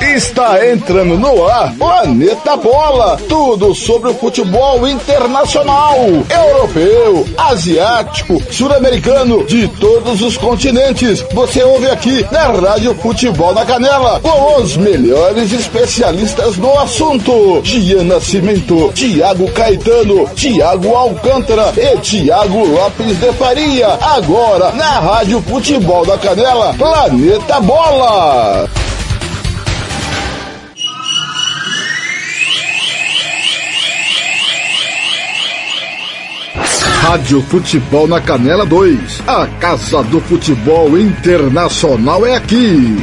Está entrando no ar Planeta Bola. Tudo sobre o futebol internacional, europeu, asiático, sul-americano, de todos os continentes. Você ouve aqui na Rádio Futebol na Canela, com os melhores especialistas no assunto. Gian Nascimento, Tiago Caetano, Tiago Alcântara e Tiago Lopes de Faria. Agora na Rádio Futebol da Canela, Planeta Bola. Rádio Futebol na Canela 2. A Casa do Futebol Internacional é aqui.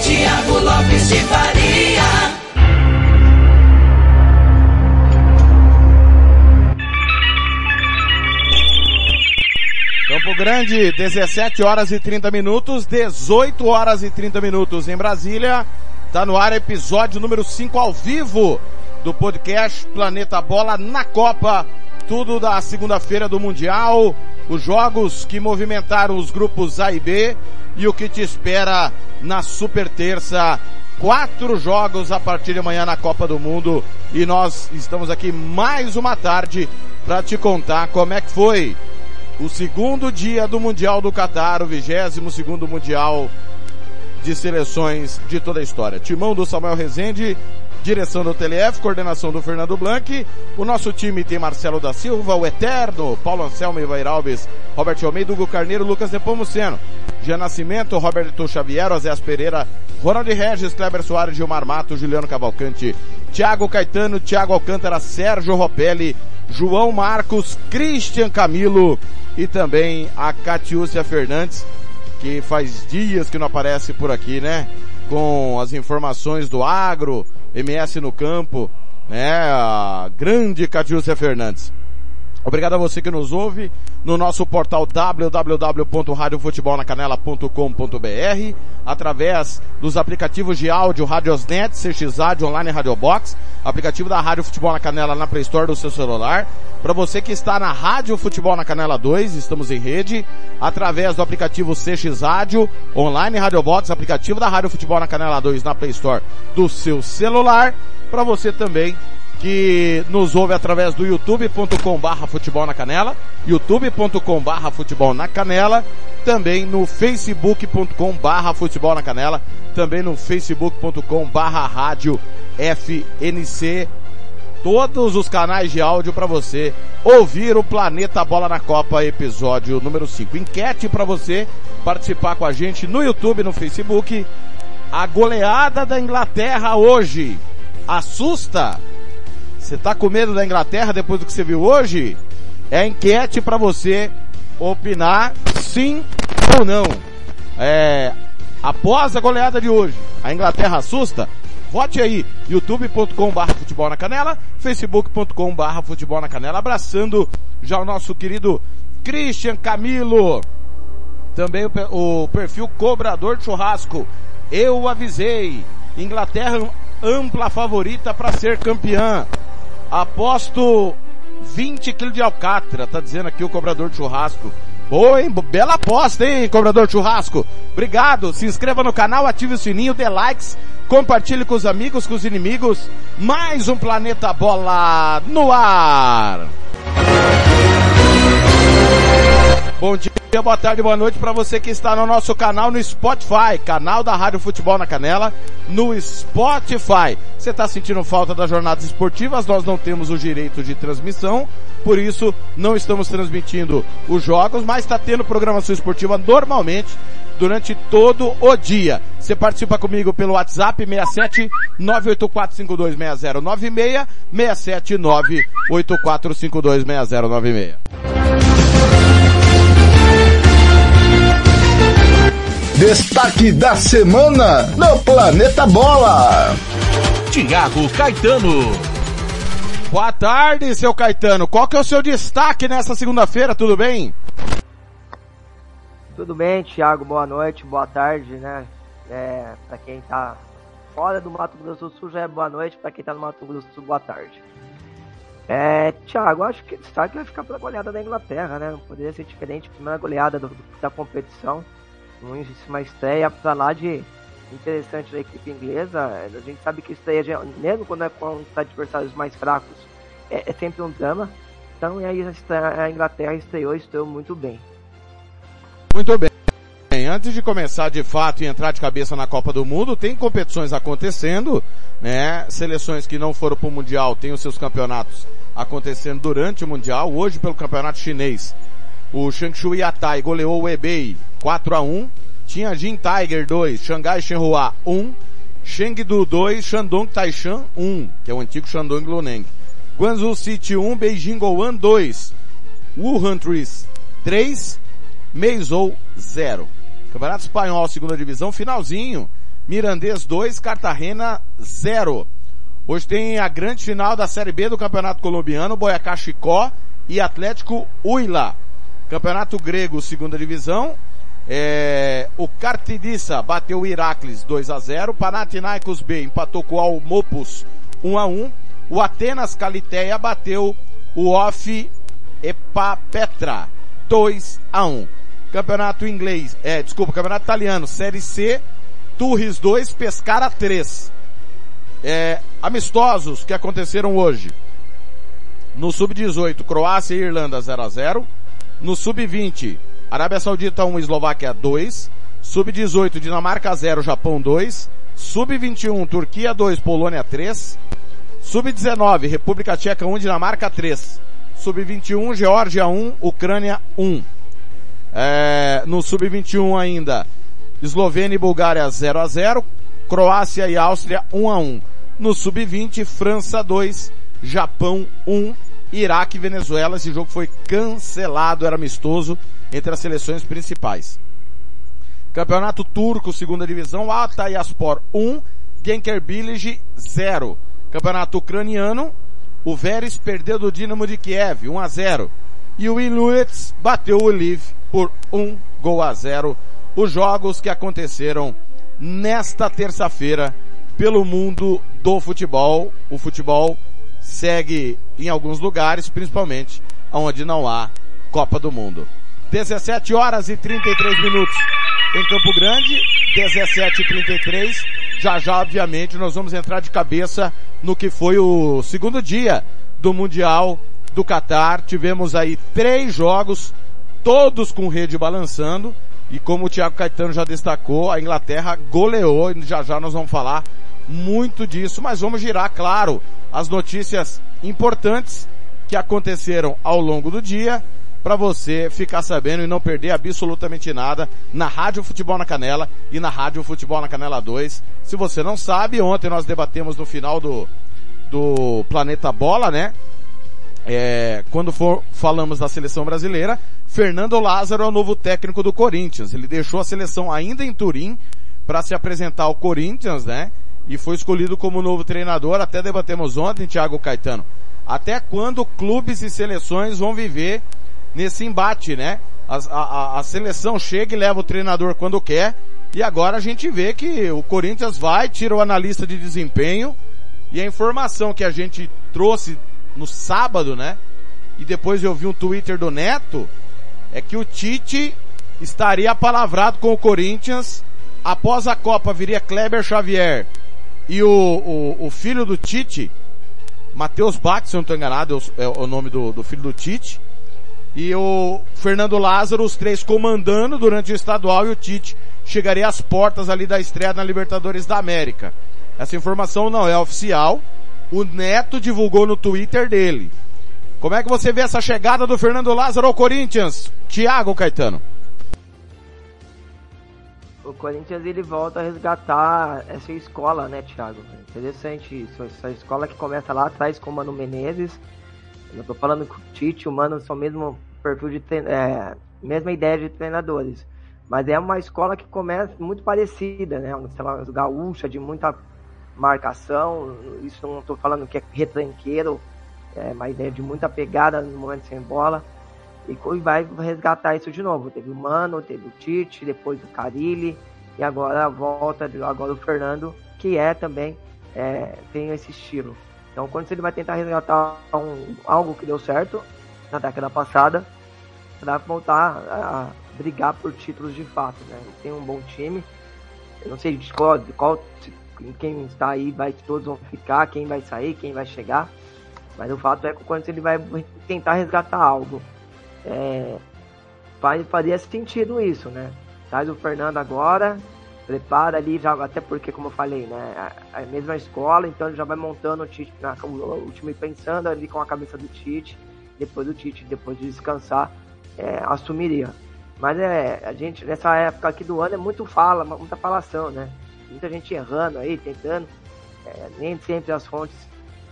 Tiago Lopes de Faria. Campo Grande, 17 horas e 30 minutos, 18 horas e 30 minutos em Brasília. Tá no ar episódio número 5 ao vivo do podcast Planeta Bola na Copa tudo da segunda-feira do Mundial, os jogos que movimentaram os grupos A e B e o que te espera na super terça. Quatro jogos a partir de amanhã na Copa do Mundo e nós estamos aqui mais uma tarde para te contar como é que foi o segundo dia do Mundial do Catar, o vigésimo segundo Mundial de seleções de toda a história. Timão do Samuel Rezende, Direção do TLF, coordenação do Fernando Blanc. O nosso time tem Marcelo da Silva, o Eterno, Paulo Anselmo, Ivair Alves, Robert Almeida, Hugo Carneiro, Lucas Nepomuceno. Jean Nascimento, Roberto Xavier, Oséas Pereira, Ronald Regis, Kleber Soares, Gilmar Mato, Juliano Cavalcante, Thiago Caetano, Thiago Alcântara, Sérgio Ropelli, João Marcos, Christian Camilo e também a Catiúcia Fernandes, que faz dias que não aparece por aqui, né? Com as informações do agro, MS no campo, né? A grande Catiúcia Fernandes. Obrigado a você que nos ouve no nosso portal www.radiofutebolnacanela.com.br através dos aplicativos de áudio Radiosnet, CXAD, Online Radiobox, aplicativo da Rádio Futebol na Canela na Play Store do seu celular. Para você que está na Rádio Futebol na Canela 2, estamos em rede, através do aplicativo CX Rádio, Online Radiobox, aplicativo da Rádio Futebol na Canela 2 na Play Store do seu celular. Para você também que nos ouve através do youtube.com barra futebol na canela, youtube.com barra futebol na canela, também no facebook.com barra futebol na canela, também no facebook.com barra rádio FNC, todos os canais de áudio para você ouvir o Planeta Bola na Copa, episódio número 5. Enquete para você participar com a gente no YouTube, no Facebook. A goleada da Inglaterra hoje assusta? Você tá com medo da Inglaterra depois do que você viu hoje? É enquete para você opinar sim ou não. É, após a goleada de hoje, a Inglaterra assusta? Vote aí, youtube.com barra futebol na canela, facebook.com barra futebol na canela, abraçando já o nosso querido Christian Camilo. Também o, o perfil Cobrador de Churrasco. Eu avisei. Inglaterra ampla favorita para ser campeã. Aposto 20 quilos de alcatra, tá dizendo aqui o cobrador de churrasco. Boa, hein? Bela aposta, hein, cobrador de churrasco? Obrigado. Se inscreva no canal, ative o sininho, dê likes, compartilhe com os amigos, com os inimigos. Mais um Planeta Bola no ar. Bom dia, boa tarde, boa noite para você que está no nosso canal no Spotify, canal da Rádio Futebol na Canela, no Spotify. Você está sentindo falta das jornadas esportivas? Nós não temos o direito de transmissão, por isso não estamos transmitindo os jogos, mas está tendo programação esportiva normalmente durante todo o dia. Você participa comigo pelo WhatsApp 67 984526096, 67 984526096. Destaque da semana no Planeta Bola. Tiago Caetano. Boa tarde, seu Caetano. Qual que é o seu destaque nessa segunda-feira? Tudo bem? Tudo bem, Thiago. Boa noite, boa tarde, né? É, para quem tá fora do Mato Grosso do Sul já é boa noite, para quem tá no Mato Grosso do Sul, boa tarde. É, Thiago, acho que o destaque vai ficar pela goleada da Inglaterra, né? Não poderia ser diferente, primeira goleada do, da competição. Uma estreia pra lá de interessante da equipe inglesa. A gente sabe que estreia, mesmo quando é contra adversários mais fracos, é, é sempre um drama. Então, e aí a Inglaterra estreou e estreou muito bem. Muito bem. Antes de começar de fato e entrar de cabeça na Copa do Mundo, tem competições acontecendo, né? Seleções que não foram para o Mundial têm os seus campeonatos acontecendo durante o Mundial. Hoje, pelo campeonato chinês, o Changshu Yatai goleou o Hebei 4 a 1 Tinha Jin Tiger 2, Xangai Shenhua 1, Chengdu 2, Shandong Taishan 1, que é o antigo Shandong Luneng. Guangzhou City 1, Beijing Goan 2, Wuhan Trees 3, Meizhou 0. Campeonato Espanhol, segunda divisão, finalzinho. Mirandês 2, Cartagena 0. Hoje tem a grande final da Série B do Campeonato Colombiano, Boyacá Chicó e Atlético Huila. Campeonato Grego, segunda divisão. É, o Cartidissa bateu o Heracles 2 a 0 Panathinaikos B empatou com o Almopus 1 a 1 O Atenas Caliteia bateu o Off Epapetra 2 a 1 Campeonato inglês, é, desculpa, Campeonato italiano, Série C, Turris 2, Pescara 3. É, amistosos que aconteceram hoje. No Sub-18, Croácia e Irlanda 0 a 0 No Sub-20, Arábia Saudita 1, Eslováquia 2. Sub-18, Dinamarca 0, Japão 2. Sub-21, Turquia 2, Polônia 3. Sub-19, República Tcheca 1, Dinamarca 3. Sub-21, Geórgia 1, Ucrânia 1. É, no Sub-21 ainda, Eslovênia e Bulgária 0 a 0 Croácia e Áustria 1 a 1 No Sub-20, França 2, Japão 1, Iraque e Venezuela. Esse jogo foi cancelado, era amistoso entre as seleções principais. Campeonato Turco, segunda divisão, Atayaspor 1, Genkerbilligi 0. Campeonato Ucraniano, o Veres perdeu do Dinamo de Kiev 1 a 0 e o Inuits bateu o Lviv por um gol a zero. Os jogos que aconteceram nesta terça-feira pelo mundo do futebol. O futebol segue em alguns lugares, principalmente onde não há Copa do Mundo. 17 horas e 33 minutos em Campo Grande, 17 e 33. Já já, obviamente, nós vamos entrar de cabeça no que foi o segundo dia do Mundial do Catar. Tivemos aí três jogos todos com rede balançando. E como o Thiago Caetano já destacou, a Inglaterra goleou, e já já nós vamos falar muito disso, mas vamos girar, claro, as notícias importantes que aconteceram ao longo do dia, para você ficar sabendo e não perder absolutamente nada na Rádio Futebol na Canela e na Rádio Futebol na Canela 2. Se você não sabe, ontem nós debatemos no final do, do Planeta Bola, né? É, quando for, falamos da seleção brasileira, Fernando Lázaro é o novo técnico do Corinthians. Ele deixou a seleção ainda em Turim para se apresentar ao Corinthians, né? E foi escolhido como novo treinador. Até debatemos ontem, Thiago Caetano. Até quando clubes e seleções vão viver nesse embate, né? A, a, a seleção chega e leva o treinador quando quer. E agora a gente vê que o Corinthians vai, tira o analista de desempenho. E a informação que a gente trouxe no sábado, né? E depois eu vi um Twitter do Neto, é que o Tite estaria apalavrado com o Corinthians. Após a Copa viria Kleber Xavier e o, o, o filho do Tite, Matheus Bach, se eu não estou enganado, é o nome do, do filho do Tite. E o Fernando Lázaro, os três comandando durante o estadual e o Tite chegaria às portas ali da estreia na Libertadores da América. Essa informação não é oficial, o Neto divulgou no Twitter dele. Como é que você vê essa chegada do Fernando Lázaro ao Corinthians? Thiago Caetano. O Corinthians ele volta a resgatar essa escola, né, Thiago? Interessante isso. Essa escola que começa lá atrás com o Mano Menezes. Eu tô falando que o Tite o Mano são mesmo perfil de é, mesma ideia de treinadores. Mas é uma escola que começa muito parecida, né? Uma gaúcha de muita marcação, isso não estou falando que é retranqueiro, é uma ideia de muita pegada no momento sem bola. E vai resgatar isso de novo. Teve o Mano, teve o Tite, depois o Carilli, e agora a volta, agora o Fernando, que é também, é, tem esse estilo. Então, quando ele vai tentar resgatar um, algo que deu certo na década passada, para voltar a, brigar por títulos de fato, né? Ele tem um bom time. Eu não sei de qual, de qual quem está aí vai todos vão ficar, quem vai sair, quem vai chegar. Mas o fato é que quando ele vai tentar resgatar algo, é, faria sentido isso, né? Traz o Fernando agora, prepara ali, já, até porque, como eu falei, né? A, a mesma escola, então ele já vai montando o, Tite, na, o, o, time pensando ali com a cabeça do Tite, depois do Tite, depois de descansar, é, assumiria. Mas é, a gente, nessa época aqui do ano, é muito fala, muita falação, né? Muita gente errando aí, tentando. É, nem sempre as fontes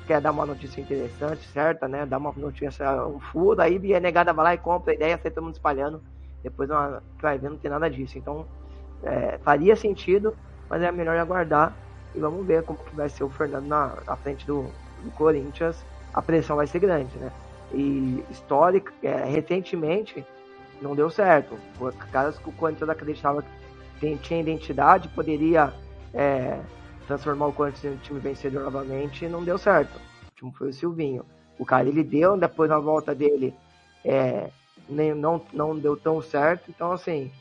quer dar uma notícia interessante, certa, né? Dar uma notícia, um furo, aí a negada vai lá e compra a ideia, sai todo mundo espalhando. Depois uma, vai ver, não tem nada disso. Então, é, faria sentido, mas é melhor aguardar e vamos ver como que vai ser o Fernando na, na frente do, do Corinthians. A pressão vai ser grande, né? E histórica, é, recentemente, não deu certo. Caras que o Corinthians acreditava que tinha identidade, poderia é, transformar o Corinthians em um time vencedor novamente, não deu certo. O time foi o Silvinho. O cara ele deu, depois na volta dele é, nem, não, não deu tão certo. Então, assim,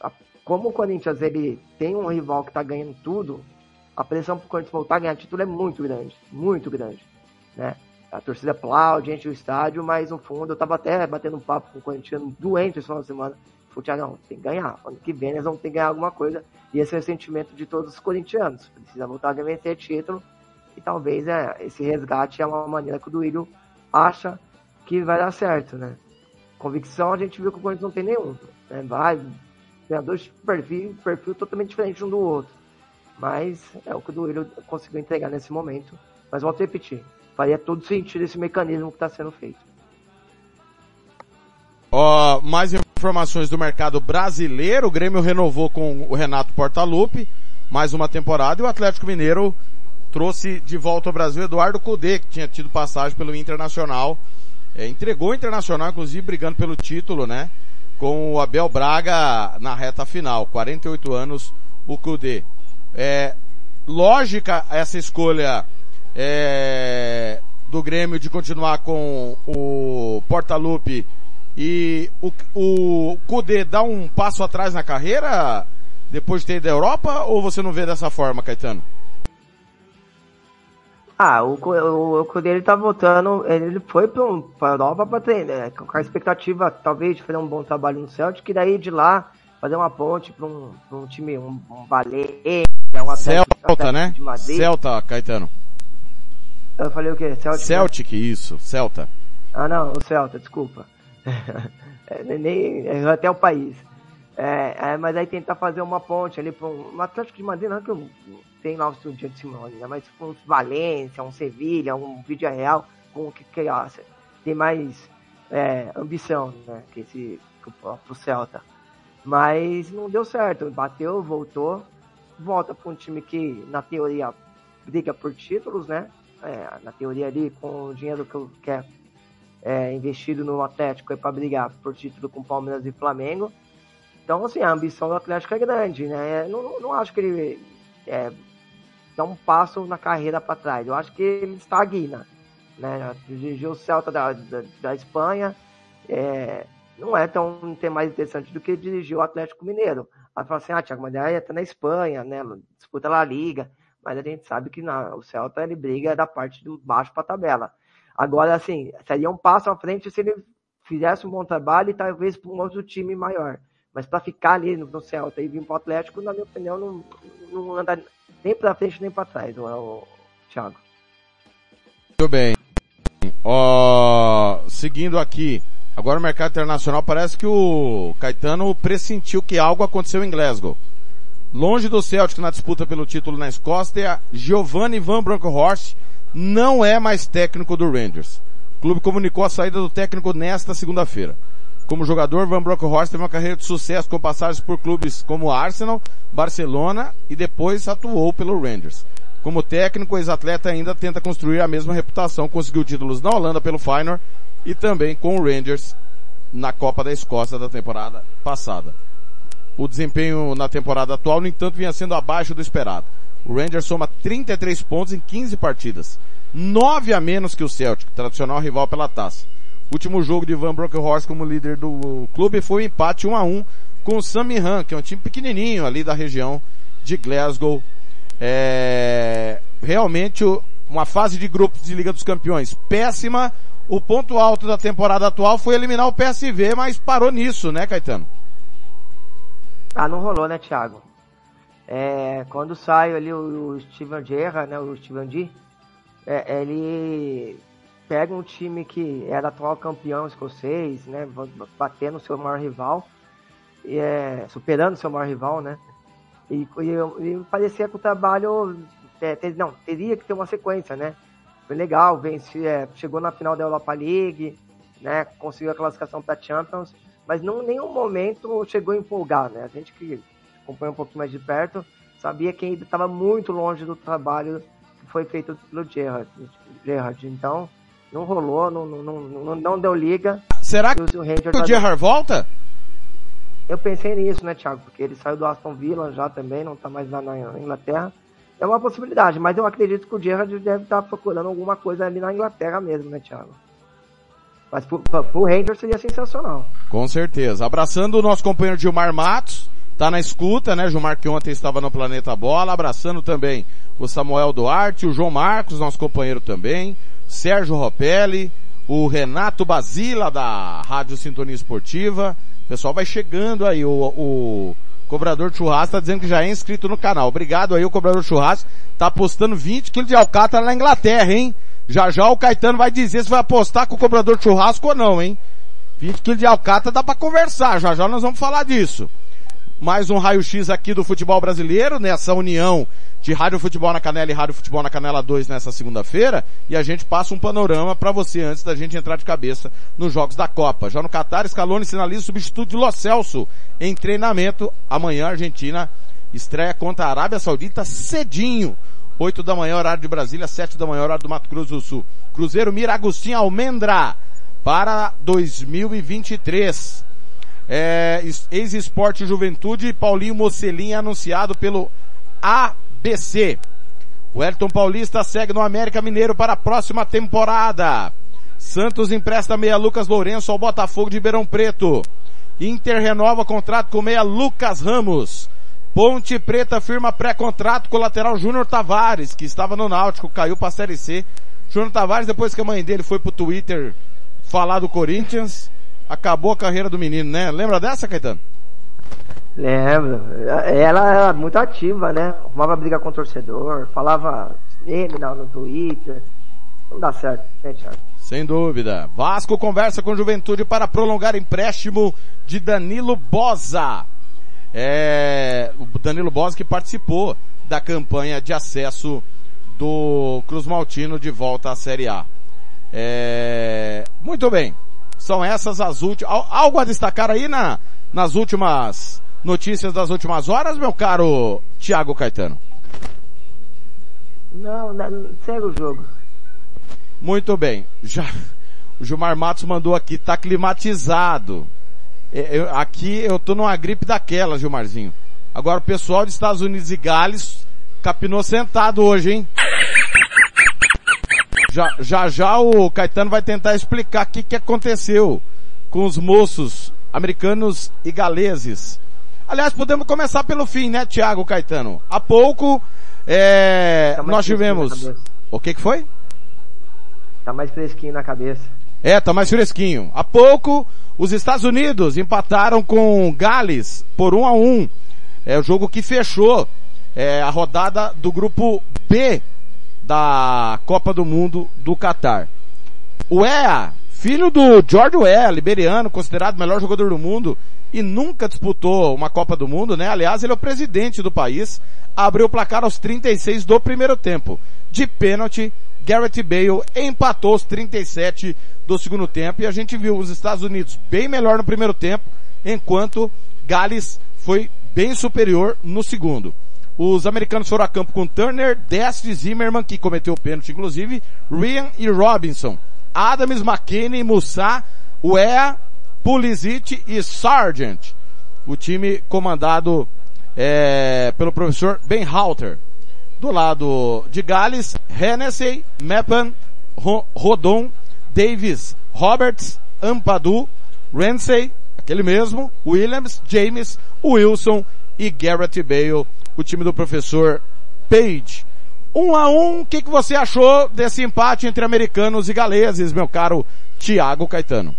a, como o Corinthians ele tem um rival que está ganhando tudo, a pressão para o Corinthians voltar a ganhar título é muito grande, muito grande, né? A torcida aplaude, enche o estádio, mas no fundo eu tava até batendo um papo com o Corinthians doente esse final de semana. Falei, Thiago, não, tem que ganhar. Ano que vem eles vão ter que ganhar alguma coisa. E esse é o sentimento de todos os corintianos. Precisa voltar a vencer título. E talvez é, esse resgate é uma maneira que o Duílio acha que vai dar certo, né? Convicção a gente viu que o Corinthians não tem nenhum. Né? Vai, treinadores de perfil, perfil totalmente diferente um do outro. Mas é o que o Duílio conseguiu entregar nesse momento. Mas volto a repetir, faria todo sentido esse mecanismo que está sendo feito. Ó, mais informações do mercado brasileiro. O Grêmio renovou com o Renato Portaluppi mais uma temporada e o Atlético Mineiro trouxe de volta ao Brasil Eduardo Cudê, que tinha tido passagem pelo Internacional. É, entregou o Internacional, inclusive brigando pelo título, né? Com o Abel Braga na reta final. 48 anos o Cudê. É, lógica essa escolha é, do Grêmio de continuar com o Portaluppi e o, o Kudê dá um passo atrás na carreira depois de ter ido da Europa ou você não vê dessa forma, Caetano? Ah, o, o, o Kudê ele tá voltando, ele foi para a Europa para treinar, né, com a expectativa talvez de fazer um bom trabalho no Celtic, e daí de lá fazer uma ponte para um, um time, um, um Valência, um Celta, né? Celta, Caetano. Eu falei o quê? Celtic? Celtic, né? isso, Celta. Ah não, o Celta, desculpa. É, nem, até o país. É, é, mas aí tentar fazer uma ponte ali para um, Atlético de Madrid, não é que eu, tem lá o Estudiante de Simone, né? mas um Valência, um Sevilha, um Vídeo Real, com que, que tem mais é, ambição, né? Que esse pro Celta. Mas não deu certo, bateu, voltou, volta para um time que na teoria briga por títulos, né? é, na teoria ali, com o dinheiro que, que é, é investido no Atlético é para brigar por título com Palmeiras e Flamengo. Então, assim, a ambição do Atlético é grande, né? Não, não, não acho que ele é, dá um passo na carreira para trás. Eu acho que ele estagna, né? Dirigiu o Celta da, da, da Espanha, é, não é tão não tem mais interessante do que dirigir o Atlético Mineiro. Aí fala assim, ah, Thiago, mas aí tá na Espanha, né? Disputa a Liga mas a gente sabe que o Celta ele briga da parte de baixo para a tabela. Agora, assim, seria um passo à frente se ele fizesse um bom trabalho e talvez para um outro time maior. Mas para ficar ali no, no, Celta e vir para o Atlético, na minha opinião, não, não anda nem para frente nem para trás, não é o Thiago. Muito bem. Ó, seguindo aqui, agora o mercado internacional parece que o Caetano pressentiu que algo aconteceu em Glasgow. Longe do Celtic na disputa pelo título na Escócia, Giovanni Van Bronckhorst não é mais técnico do Rangers. O clube comunicou a saída do técnico nesta segunda-feira. Como jogador, Van Bronckhorst teve uma carreira de sucesso com passagens por clubes como Arsenal, Barcelona e depois atuou pelo Rangers. Como técnico, o ex-atleta ainda tenta construir a mesma reputação, conseguiu títulos na Holanda pelo Feyenoord e também com o Rangers na Copa da Escócia da temporada passada. O desempenho na temporada atual, no entanto, vinha sendo abaixo do esperado. O Rangers soma 33 pontos em 15 partidas. 9 a menos que o Celtic, tradicional rival pela taça. Último jogo de Van Bronckhorst como líder do clube foi um empate 1 a 1 com o Samihan, que é um time pequenininho ali da região de Glasgow. É, realmente uma fase de grupos de Liga dos Campeões péssima. O ponto alto da temporada atual foi eliminar o PSV, mas parou nisso, né, Caetano? Ah, não rolou, né, Thiago? É, quando saiu ali o, o Steven Gerrard, né, o Steven D, é, ele pega um time que era atual campeão escocês, né, batendo seu maior rival, e, é, superando seu maior rival, né, e, e, e parecia que o trabalho, é, ter, não, teria que ter uma sequência, né, foi legal, vence, é, chegou na final da Europa League, né, conseguiu a classificação para Champions, mas não nenhum momento chegou a empolgar, né, a gente que acompanha um pouquinho mais de perto, sabia que ainda estava muito longe do trabalho que foi feito pelo Gerrard. Gerrard. Então, não rolou, não, não, não, não deu liga. Será que o, o, o Gerrard volta? Eu pensei nisso, né, Thiago? Porque ele saiu do Aston Villa já também, não está mais lá na Inglaterra. É uma possibilidade, mas eu acredito que o Gerrard deve estar tá procurando alguma coisa ali na Inglaterra mesmo, né, Thiago? Mas pro, pro Rangers seria sensacional. Com certeza. Abraçando o nosso companheiro Gilmar Matos, tá na escuta, né? Gilmar que ontem estava no Planeta Bola, abraçando também o Samuel Duarte, o João Marcos, nosso companheiro também, Sérgio Ropelli, o Renato Basila da Rádio Sintonia Esportiva. O pessoal vai chegando aí, o, o Cobrador Churrasco tá dizendo que já é inscrito no canal. Obrigado aí, o Cobrador Churrasco tá apostando 20 quilos de alcatra na Inglaterra, hein? Já já o Caetano vai dizer se vai apostar com o Cobrador Churrasco ou não, hein? 20 quilos de alcatra dá para conversar, já já nós vamos falar disso mais um raio-x aqui do futebol brasileiro, nessa união de Rádio Futebol na Canela e Rádio Futebol na Canela 2 nessa segunda-feira, e a gente passa um panorama para você antes da gente entrar de cabeça nos jogos da Copa. Já no Catar, Scaloni sinaliza o substituto de Lo Celso em treinamento. Amanhã a Argentina estreia contra a Arábia Saudita cedinho. 8 da manhã, horário de Brasília, 7 da manhã, horário do Mato Grosso do Sul. Cruzeiro mira Agostinho Almendra para 2023 é, ex-esporte Juventude, Paulinho Mocelin anunciado pelo ABC. O Elton Paulista segue no América Mineiro para a próxima temporada. Santos empresta meia Lucas Lourenço ao Botafogo de Ribeirão Preto. Inter renova contrato com meia Lucas Ramos. Ponte Preta firma pré-contrato com o lateral Júnior Tavares, que estava no Náutico, caiu para a Série C. Júnior Tavares, depois que a mãe dele foi pro Twitter falar do Corinthians, acabou a carreira do menino, né? Lembra dessa, Caetano? Lembro. Ela era muito ativa, né? Arrumava briga com o torcedor, falava meme no Twitter. Não dá certo, né, Thiago? Sem dúvida. Vasco conversa com Juventude para prolongar empréstimo de Danilo Bosa. É, o Danilo Bosa que participou da campanha de acesso do Cruz Maltino de volta à Série A. É, muito bem. São essas as últimas. Algo a destacar aí na, nas últimas notícias das últimas horas, meu caro Tiago Caetano? Não, não, segue o jogo. Muito bem. Já, o Gilmar Matos mandou aqui, tá climatizado. É, eu, aqui eu tô numa gripe daquela, Gilmarzinho. Agora o pessoal dos Estados Unidos e Gales capinou sentado hoje, hein? Já, já já o Caetano vai tentar explicar o que, que aconteceu com os moços americanos e galeses. Aliás, podemos começar pelo fim, né, Tiago Caetano? Há pouco, é, tá nós tivemos... O que que foi? Tá mais fresquinho na cabeça. É, tá mais fresquinho. Há pouco, os Estados Unidos empataram com Gales por um a um. É o jogo que fechou é, a rodada do grupo B da Copa do Mundo do Catar. O EA, filho do George Weah, liberiano, considerado o melhor jogador do mundo e nunca disputou uma Copa do Mundo, né? Aliás, ele é o presidente do país, abriu o placar aos 36 do primeiro tempo. De pênalti, Garrett Bale empatou os 37 do segundo tempo e a gente viu os Estados Unidos bem melhor no primeiro tempo, enquanto Gales foi bem superior no segundo. Os americanos foram a campo com Turner, Dest Zimmerman, que cometeu o pênalti, inclusive, Ryan e Robinson. Adams, McKinney, Musa, Wea, Pulisic e Sargent. O time comandado é, pelo professor Ben Halter. Do lado de Gales, Hennessy, Meppen, Ro- Rodon, Davis, Roberts, Ampadu, Ramsey, aquele mesmo, Williams, James, Wilson e Garrett Bale, o time do professor Page. Um a um, o que, que você achou desse empate entre americanos e galeses, meu caro Thiago Caetano?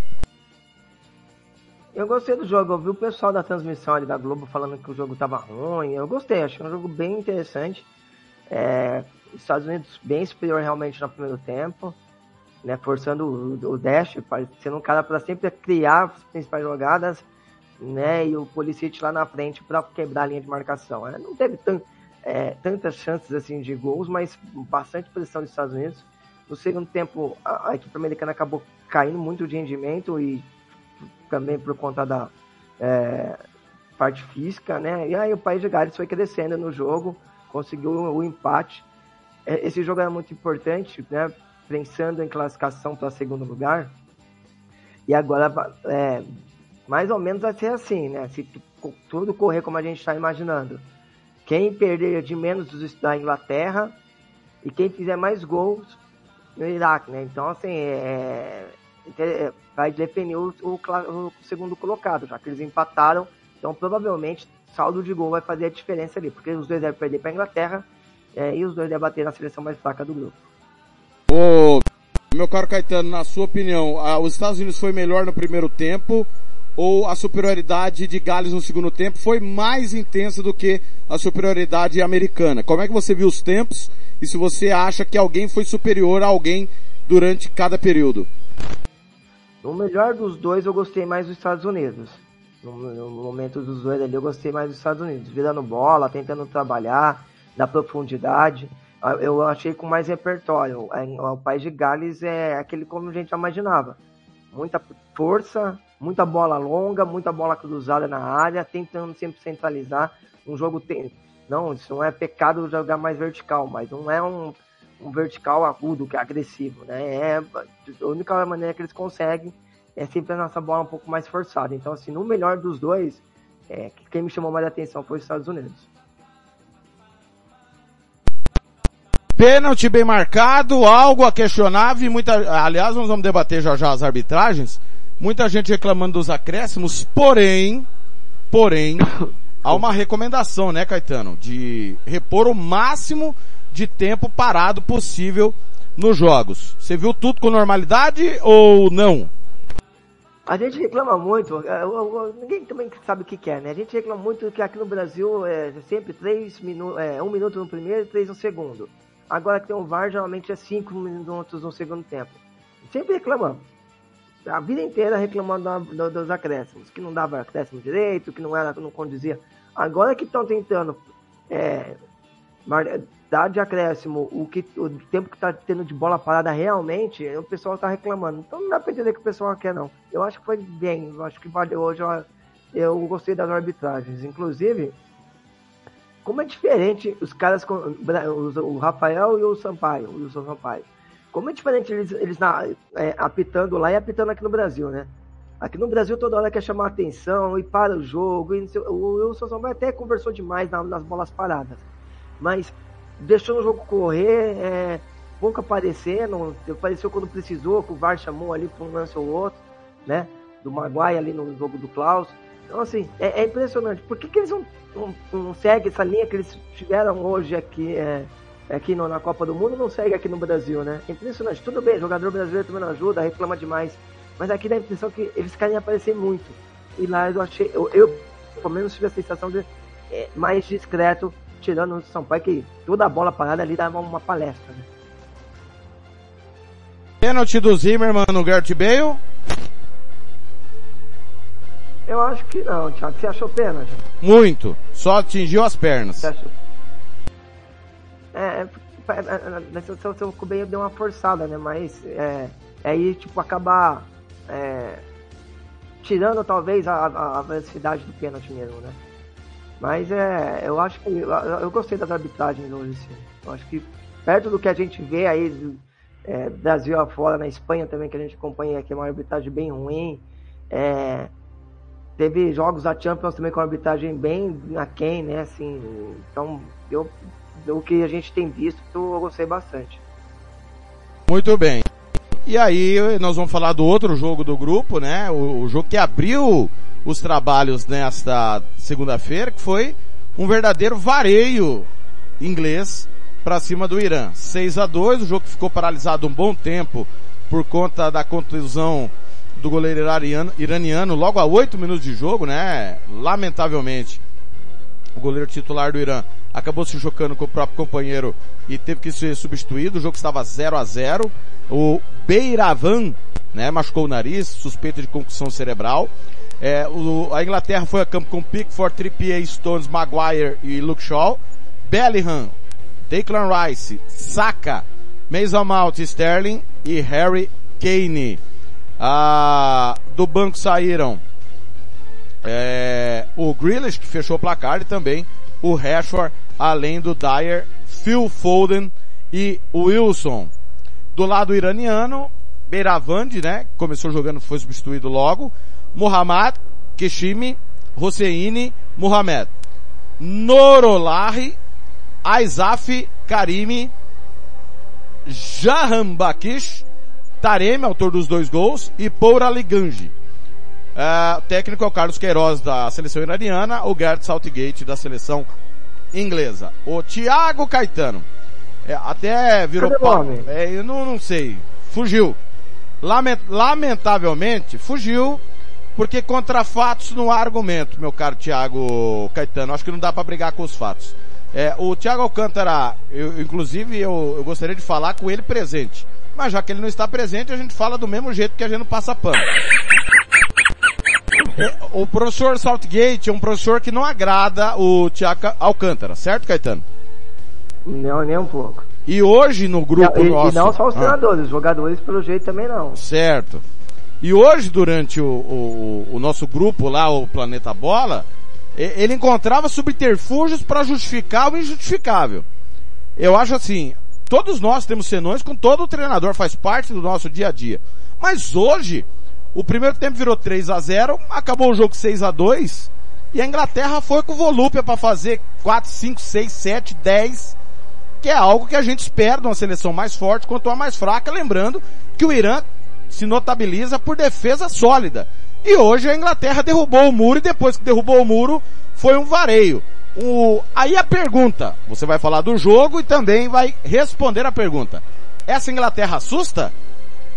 Eu gostei do jogo, eu vi o pessoal da transmissão ali da Globo falando que o jogo tava ruim. Eu gostei, achei um jogo bem interessante. É, os Estados Unidos bem superior realmente no primeiro tempo, né, forçando o, o Dash, sendo um cara para sempre criar as principais jogadas, né, e o Policite lá na frente para quebrar a linha de marcação. É, não teve é, tantas chances assim de gols, mas bastante pressão dos Estados Unidos. No segundo tempo, a, a equipe americana acabou caindo muito de rendimento e também por conta da é, parte física, né? E aí o País de Gales foi crescendo no jogo, conseguiu o, empate. É, esse jogo era muito importante, né? Pensando em classificação para segundo lugar. E agora, é, mais ou menos vai ser assim, né? Se tu- tudo correr como a gente está imaginando. Quem perder de menos da Inglaterra e quem fizer mais gols no Iraque, né? Então, assim, é, é, vai definir o, o o segundo colocado, já que eles empataram. Então, provavelmente, saldo de gol vai fazer a diferença ali, porque os dois devem perder para a Inglaterra é, e os dois devem bater na seleção mais fraca do grupo. Ô, meu caro Caetano, na sua opinião, ah, os Estados Unidos foi melhor no primeiro tempo ou a superioridade de Gales no segundo tempo foi mais intensa do que a superioridade americana? Como é que você viu os tempos e se você acha que alguém foi superior a alguém durante cada período? No melhor dos dois, eu gostei mais dos Estados Unidos. No, no momento dos dois ali, eu gostei mais dos Estados Unidos. Virando bola, tentando trabalhar, na profundidade. Ah, Eu achei com mais repertório. É, O país de Gales é aquele como a gente imaginava. Muita força, muita bola longa, muita bola cruzada na área, tentando sempre centralizar. Um jogo tem. Não, isso não é pecado jogar mais vertical, mas não é um, um vertical agudo, que é agressivo, né? É, a única maneira que eles conseguem é sempre a nossa bola um pouco mais forçada. Então, assim, no melhor dos dois, é, quem me chamou mais atenção foi os Estados Unidos. Pênalti bem marcado, algo a questionável e muita, aliás, nós vamos debater já já as arbitragens. Muita gente reclamando dos acréscimos, porém, porém, há uma recomendação, né, Caetano, de repor o máximo de tempo parado possível nos jogos. Você viu tudo com normalidade ou não? A gente reclama muito, é, ninguém também sabe o que quer, né? A gente reclama muito que aqui no Brasil é sempre três minu é, um minuto no primeiro e três no segundo. Agora que tem um VAR, geralmente é cinco minutos no segundo tempo. Sempre reclamamos. A vida inteira reclamando da- do- dos acréscimos, que não dava acréscimo direito, que não era, não condizia. Agora que estão tentando é, dar de acréscimo o, que, o tempo que tá tendo de bola parada realmente, o pessoal tá reclamando. Então não dá pra entender que o pessoal quer, não. Eu acho que foi bem, eu acho que valeu hoje. Eu, eu gostei das arbitragens. Inclusive, como é diferente os caras, o Rafael e o Sampaio, o Wilson Sampaio. Como é diferente eles, eles na- é, apitando lá e apitando aqui no Brasil, né? Aqui no Brasil toda hora quer chamar atenção e para o jogo. E o Wilson Sampaio até conversou demais na- nas bolas paradas. Mas deixou o jogo correr, é, pouco aparecendo, apareceu quando precisou, que o VAR chamou ali para um lance ou outro, né? Do Maguire ali no jogo do Klaus. Então, assim, é, é impressionante. Por que, que eles não, não, não seguem essa linha que eles tiveram hoje aqui, é, aqui no- na Copa do Mundo, não segue aqui no Brasil, né? É impressionante. Tudo bem, jogador brasileiro também não ajuda, reclama demais. Mas aqui dá a impressão que eles querem aparecer muito. E lá eu achei, eu, eu pelo menos tive a sensação de é, mais discreto, tirando o Sampaio, que toda a bola parada ali dava uma palestra, né? Pênalti do Zimmermann no Gareth Bale? Eu acho que não, Thiago. Você achou pênalti? Muito. Só atingiu as pernas. Você achou? É, nessa situação Kuben deu uma forçada, né? Mas é, é aí, tipo, acabar é, tirando talvez a, a, a velocidade do pênalti mesmo, né? Mas é, eu acho que eu, gostei das arbitragens hoje, sim. Eu acho que perto do que a gente vê aí é, Brasil afora, na Espanha também, que a gente acompanha aqui, é uma arbitragem bem ruim. É, teve jogos da Champions também com arbitragem bem aquém, né? Assim, então, eu, o que a gente tem visto, eu gostei bastante. Muito bem. E aí nós vamos falar do outro jogo do grupo, né? O, o jogo que abriu os trabalhos nesta segunda-feira, que foi um verdadeiro vareio inglês para cima do Irã. 6 a 2 o jogo que ficou paralisado um bom tempo por conta da contusão do goleiro iraniano, logo a 8 minutos de jogo, né? Lamentavelmente, o goleiro titular do Irã acabou se chocando com o próprio companheiro e teve que ser substituído. O jogo estava 0 a 0 O Beiravan, né, machucou o nariz, suspeita de concussão cerebral. É, o, a Inglaterra foi a campo com Pickford, Trippier, Stones, Maguire e Luke Shaw. Bellingham, Declan Rice, Saka, Mason Mount, Sterling e Harry Kane. Ah, do banco saíram é, o Grealish, que fechou o placar, e também o Rashford, além do Dyer, Phil Foden e Wilson. Do lado iraniano, Beiravand, né, começou jogando, foi substituído logo, Muhammad, Keshimi, Hosseini, Mohamed. Norolahi, Aizaf, Karimi, Jahambakish, Taremi, autor dos dois gols, e Poura Liganji. Uh, o técnico é o Carlos Queiroz da seleção iraniana, o Gert Southgate da seleção inglesa. O Thiago Caetano. É, até virou É, eu não, não sei. Fugiu. Lament, lamentavelmente, fugiu porque contra fatos não há argumento, meu caro Thiago Caetano. Acho que não dá para brigar com os fatos. É, o Thiago Alcântara, eu, inclusive, eu, eu gostaria de falar com ele presente. Mas já que ele não está presente, a gente fala do mesmo jeito que a gente não passa pano. É, o professor Saltgate é um professor que não agrada o Thiago Alcântara, certo, Caetano? Não, nem um pouco. E hoje no grupo e, e nosso... não só os Ah, treinadores, os jogadores pelo jeito também não. certo. E hoje, durante o, o, o nosso grupo lá, o Planeta Bola, ele encontrava subterfúgios para justificar o injustificável. Eu acho assim, todos nós temos senões com todo o treinador, faz parte do nosso dia a dia. Mas hoje, o primeiro tempo virou 3 a 0 acabou o jogo 6 a 2 e a Inglaterra foi com volúpia para fazer 4, 5, 6, 7, 10, que é algo que a gente espera de uma seleção mais forte quanto a mais fraca, lembrando que o Irã se notabiliza por defesa sólida. E hoje a Inglaterra derrubou o muro e depois que derrubou o muro foi um vareio. O... Aí a pergunta, você vai falar do jogo e também vai responder a pergunta. Essa Inglaterra assusta?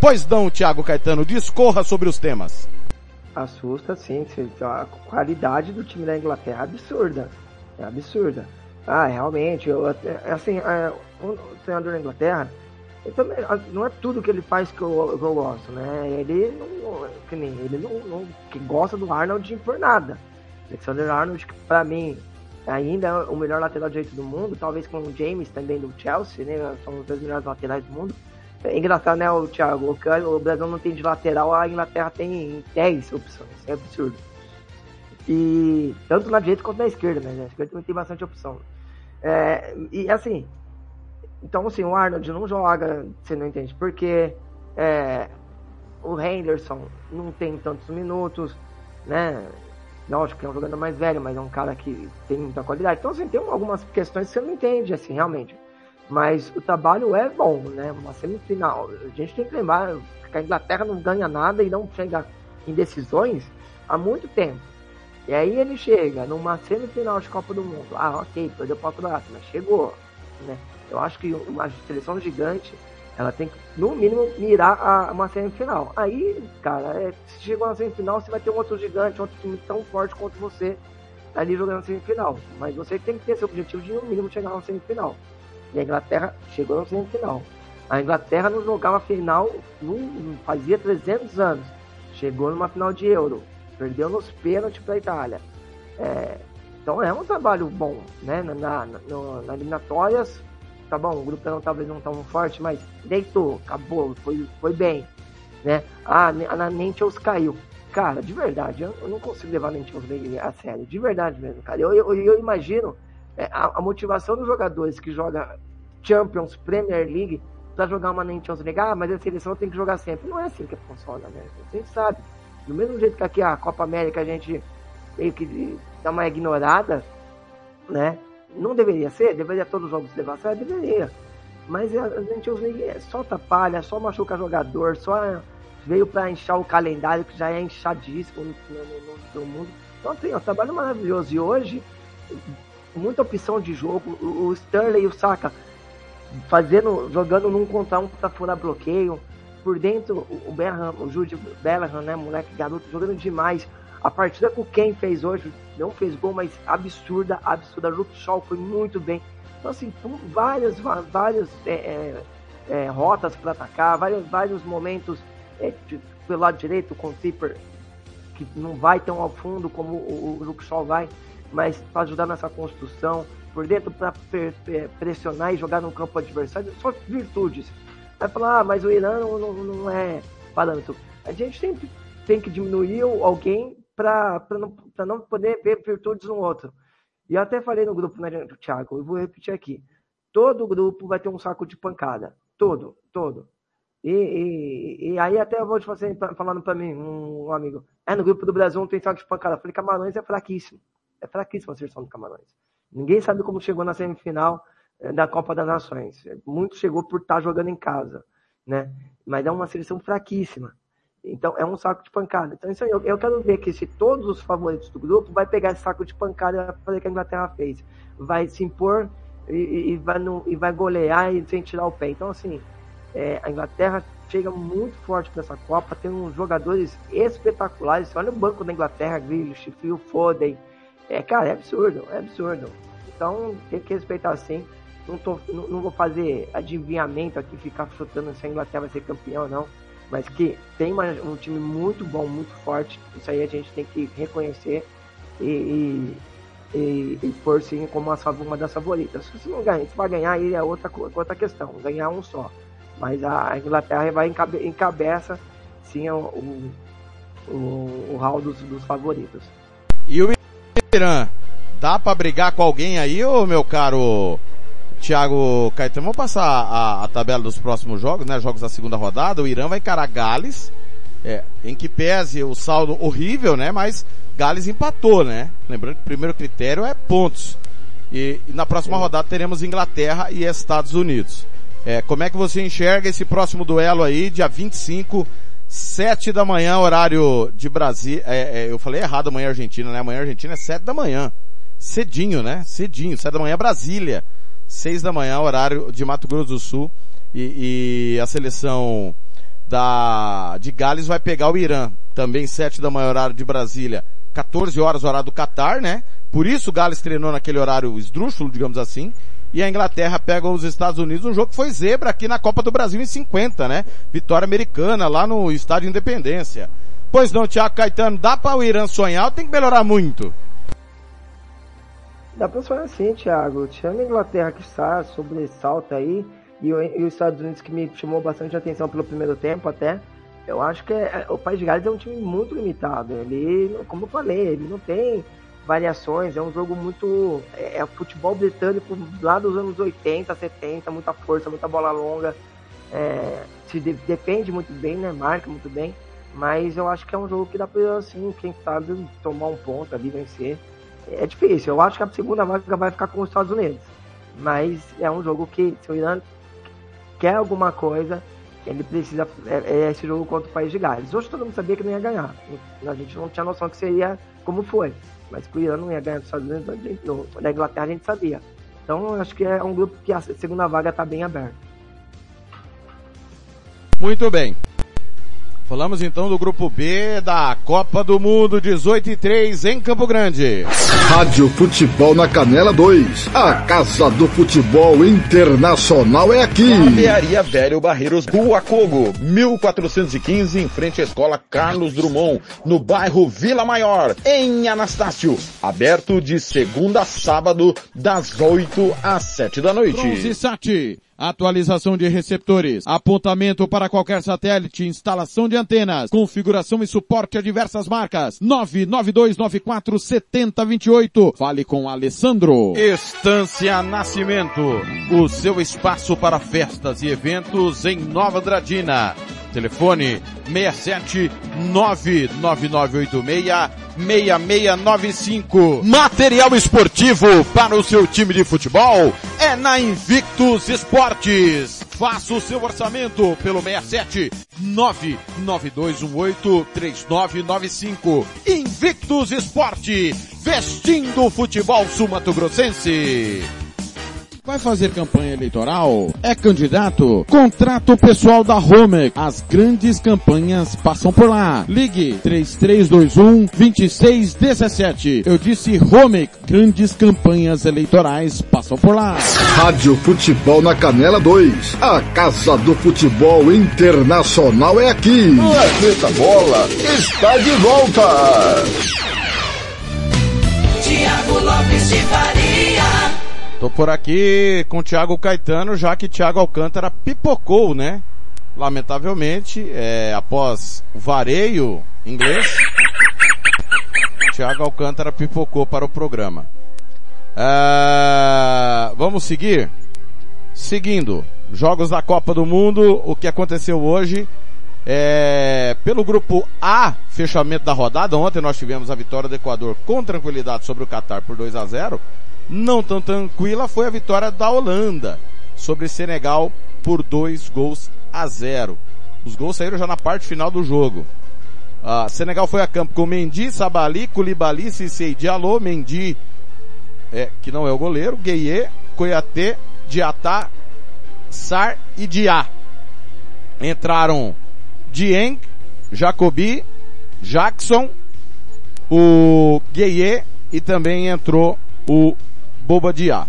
Pois não, Thiago Caetano, discorra sobre os temas. Assusta sim, a qualidade do time da Inglaterra é absurda. É absurda. Ah, realmente, eu, assim, é, o treinador da Inglaterra, também, ah, não é tudo que ele faz que eu, que eu gosto, né? Ele não, que nem, ele não, não que gosta do Arnold por nada. Alexander Arnold, que pra mim ainda é o melhor lateral direito do mundo, talvez com o James também do Chelsea, né? São os dois melhores laterais do mundo. É engraçado, né, o Thiago? O, o Brasil não tem de lateral, a Inglaterra tem 10 opções. É absurdo. E tanto na direita quanto na esquerda, né? Na esquerda também tem bastante opção. É, e assim, então assim, o Arnold não joga, você não entende por quê. É, o Henderson não tem tantos minutos, né? Lógico que é um jogador mais velho, mas é um cara que tem muita qualidade. Então, assim, tem algumas questões que você não entende, assim, realmente. Mas o trabalho é bom, né? Uma semifinal. A gente tem que lembrar que a Inglaterra não ganha nada e não chega em decisões há muito tempo. E aí ele chega numa semifinal de Copa do Mundo. Ah, ok, perdeu para o Croácia, mas chegou. Né? Eu acho que uma seleção gigante, ela tem que, no mínimo, mirar a, uma semifinal. Aí, cara, é, se chegou na semifinal, você vai ter um outro gigante, outro time tão forte quanto você ali jogando na semifinal. Mas você tem que ter seu objetivo de, no mínimo, chegar na semifinal. E a Inglaterra chegou na semifinal. A Inglaterra não jogava final, não, fazia 300 anos. Chegou numa final de Euro. Perdeu nos pênaltis para a Itália. É, então é um trabalho bom, né? Na, na, no- na eliminatórias, tá bom, o grupo não talvez não tão forte, mas deitou, acabou, foi, foi bem, né? Ah, na Nentios caiu. Cara, de verdade, eu, não consigo levar a Nentios a sério, de verdade mesmo, cara. Eu, eu, eu imagino é, a, a motivação dos jogadores que jogam Champions, Premier League, pra jogar uma Nations League, ah, mas a seleção tem que jogar sempre. Não é assim que funciona, né? A gente sabe. Do mesmo jeito que aqui a Copa América a gente meio que dá uma ignorada, né? Não deveria ser, deveria todos os jogos levar a sério, deveria. Mas a gente usa é só atrapalha, só machuca jogador, só veio para inchar o calendário que já é inchadíssimo no, no, no mundo. Então, assim, é um trabalho maravilhoso. E hoje, muita opção de jogo. O Sterling e o Saka fazendo, jogando num contra um para furar bloqueio. Por dentro, o Bellingham, o Jude Bellingham, né, moleque garoto, jogando demais. A partida que o fez hoje, não fez gol, mas absurda, absurda. Luke Shaw foi muito bem. Então, assim, várias, várias é, é, é, rotas para atacar, vários, vários momentos é, pelo lado direito com o Zipper, que não vai tão ao fundo como o, o Luke Shaw vai, mas para ajudar nessa construção. Por dentro, para pressionar e jogar no campo adversário, só virtudes. Vai falar, ah, mas o Irã não, não, não é parâmetro. A gente sempre tem que diminuir alguém para não, não poder ver virtudes no outro. E eu até falei no grupo, né, Thiago? Eu vou repetir aqui. Todo grupo vai ter um saco de pancada. Todo, todo. E, e, e aí até eu vou te fazer, falando para mim, um, amigo, é, no grupo do Brasil não tem saco de pancada. Eu falei, Camarões é fraquíssimo. É fraquíssima a seleção do Camarões. Ninguém sabe como chegou na semifinal eh, da Copa das Nações. Muito chegou por estar tá jogando em casa, né? Mas é uma seleção fraquíssima. Então é um saco de pancada. Então isso aí, eu, eu quero ver que se todos os favoritos do grupo vai pegar esse saco de pancada e fazer o que a Inglaterra fez. Vai se impor e, e, vai, no, e vai golear e sem tirar o pé. Então assim, é, a Inglaterra chega muito forte para essa Copa, tem uns jogadores espetaculares. Olha o banco da Inglaterra, Grealish, Phil Foden. É, cara, é absurdo, é absurdo. Então tem que respeitar assim. Não, tô, não, não vou fazer adivinhamento aqui, ficar chutando se a Inglaterra vai ser campeão ou não. Mas que tem uma, um time muito bom, muito forte. Isso aí a gente tem que reconhecer e, e, e, e pôr sim como uma, uma das favoritas. Se não ganhar, se vai ganhar aí é outra, outra questão. Ganhar um só. Mas a Inglaterra vai encabe, encabeça sim o, o, o, o hall dos, dos favoritos. E o Irã, dá para brigar com alguém aí, ô meu caro Thiago Caetano? Vamos passar a, a, tabela dos próximos jogos, né? Jogos da segunda rodada. O Irã vai encarar Gales, é, em que pese o saldo horrível, né? Mas Gales empatou, né? Lembrando que o primeiro critério é pontos. E, e na próxima rodada teremos Inglaterra e Estados Unidos. É, como é que você enxerga esse próximo duelo aí, dia 25, 7 da manhã, horário de Brasília. É, é, eu falei errado amanhã Argentina, né? Amanhã Argentina é 7 da manhã. Cedinho, né? Cedinho, 7 da manhã Brasília. 6 da manhã, horário de Mato Grosso do Sul. E, e, a seleção da, de Gales vai pegar o Irã. Também 7 da manhã, horário de Brasília. 14 horas, horário do Catar, né? Por isso o Gales treinou naquele horário esdrúxulo, digamos assim e a Inglaterra pega os Estados Unidos, um jogo que foi zebra aqui na Copa do Brasil em 50, né? Vitória americana lá no Estádio Independência. Pois não, Tiago Caetano, dá para o Irã sonhar ou tem que melhorar muito? Dá para sonhar sim, Thiago. Chama a Inglaterra que está, sobressalta aí, e, e, os Estados Unidos que me chamou bastante atenção pelo primeiro tempo até. Eu acho que é, o País de Gales é um time muito limitado. Ele, como eu falei, ele não tem variações. É um jogo muito. É, é futebol britânico lá dos anos 80, 70, muita força, muita bola longa. É, se de, depende muito bem, né? Marca muito bem. Mas eu acho que é um jogo que dá pra, assim, quem sabe, tomar um ponto ali, vencer. É difícil. Eu acho que a segunda vaga vai ficar com os Estados Unidos. Mas é um jogo que, se o Irã quer alguma coisa, ele precisa. É, é esse jogo contra o País de Gales. Hoje todo mundo sabia que não ia ganhar. A gente não tinha noção que seria como foi. Mas que o Irã não ia ganhar dos Estados Unidos, no, da Inglaterra a gente sabia. Então acho que é um grupo que a segunda vaga está bem aberta. Muito bem. Falamos então do grupo B da Copa do Mundo 18 e 3 em Campo Grande. Rádio Futebol na Canela 2. A Casa do Futebol Internacional é aqui. Barbearia Velho Barreiros Buacogo, 1415 em frente à Escola Carlos Drummond, no bairro Vila Maior, em Anastácio. Aberto de segunda a sábado, das 8 às 7 da noite. Bronze Sat atualização de receptores, apontamento para qualquer satélite, instalação de antenas, configuração e suporte a diversas marcas. 992947028. Fale com Alessandro. Estância Nascimento, o seu espaço para festas e eventos em Nova Dradina. Telefone 67 99986 6695. Material esportivo para o seu time de futebol é na Invictus Esportes. Faça o seu orçamento pelo 67 99218 3995. Invictus Esporte, vestindo o futebol sul-mato-grossense. Vai fazer campanha eleitoral? É candidato? Contrato pessoal da Homer. As grandes campanhas passam por lá. Ligue 3321 2617. Eu disse Homer. Grandes campanhas eleitorais passam por lá. Rádio Futebol na Canela 2. A Casa do Futebol Internacional é aqui. Planeta Bola está de volta. Tiago Lopes de Faria. Tô por aqui com o Thiago Caetano, já que Thiago Alcântara pipocou, né? Lamentavelmente, é, após o vareio inglês, Thiago Alcântara pipocou para o programa. Ah, vamos seguir? Seguindo, jogos da Copa do Mundo, o que aconteceu hoje, é, pelo grupo A, fechamento da rodada, ontem nós tivemos a vitória do Equador com tranquilidade sobre o Catar por 2 a 0 não tão tranquila foi a vitória da Holanda sobre Senegal por dois gols a zero. Os gols saíram já na parte final do jogo. Uh, Senegal foi a campo com Mendy, Sabali, Koulibaly, Cissei, Diallo, Mendy, é, que não é o goleiro, Gueye, Koyate, Diatá, Sar e Dia. Entraram Dieng, Jacobi, Jackson, o Gueye e também entrou o Bobadiá.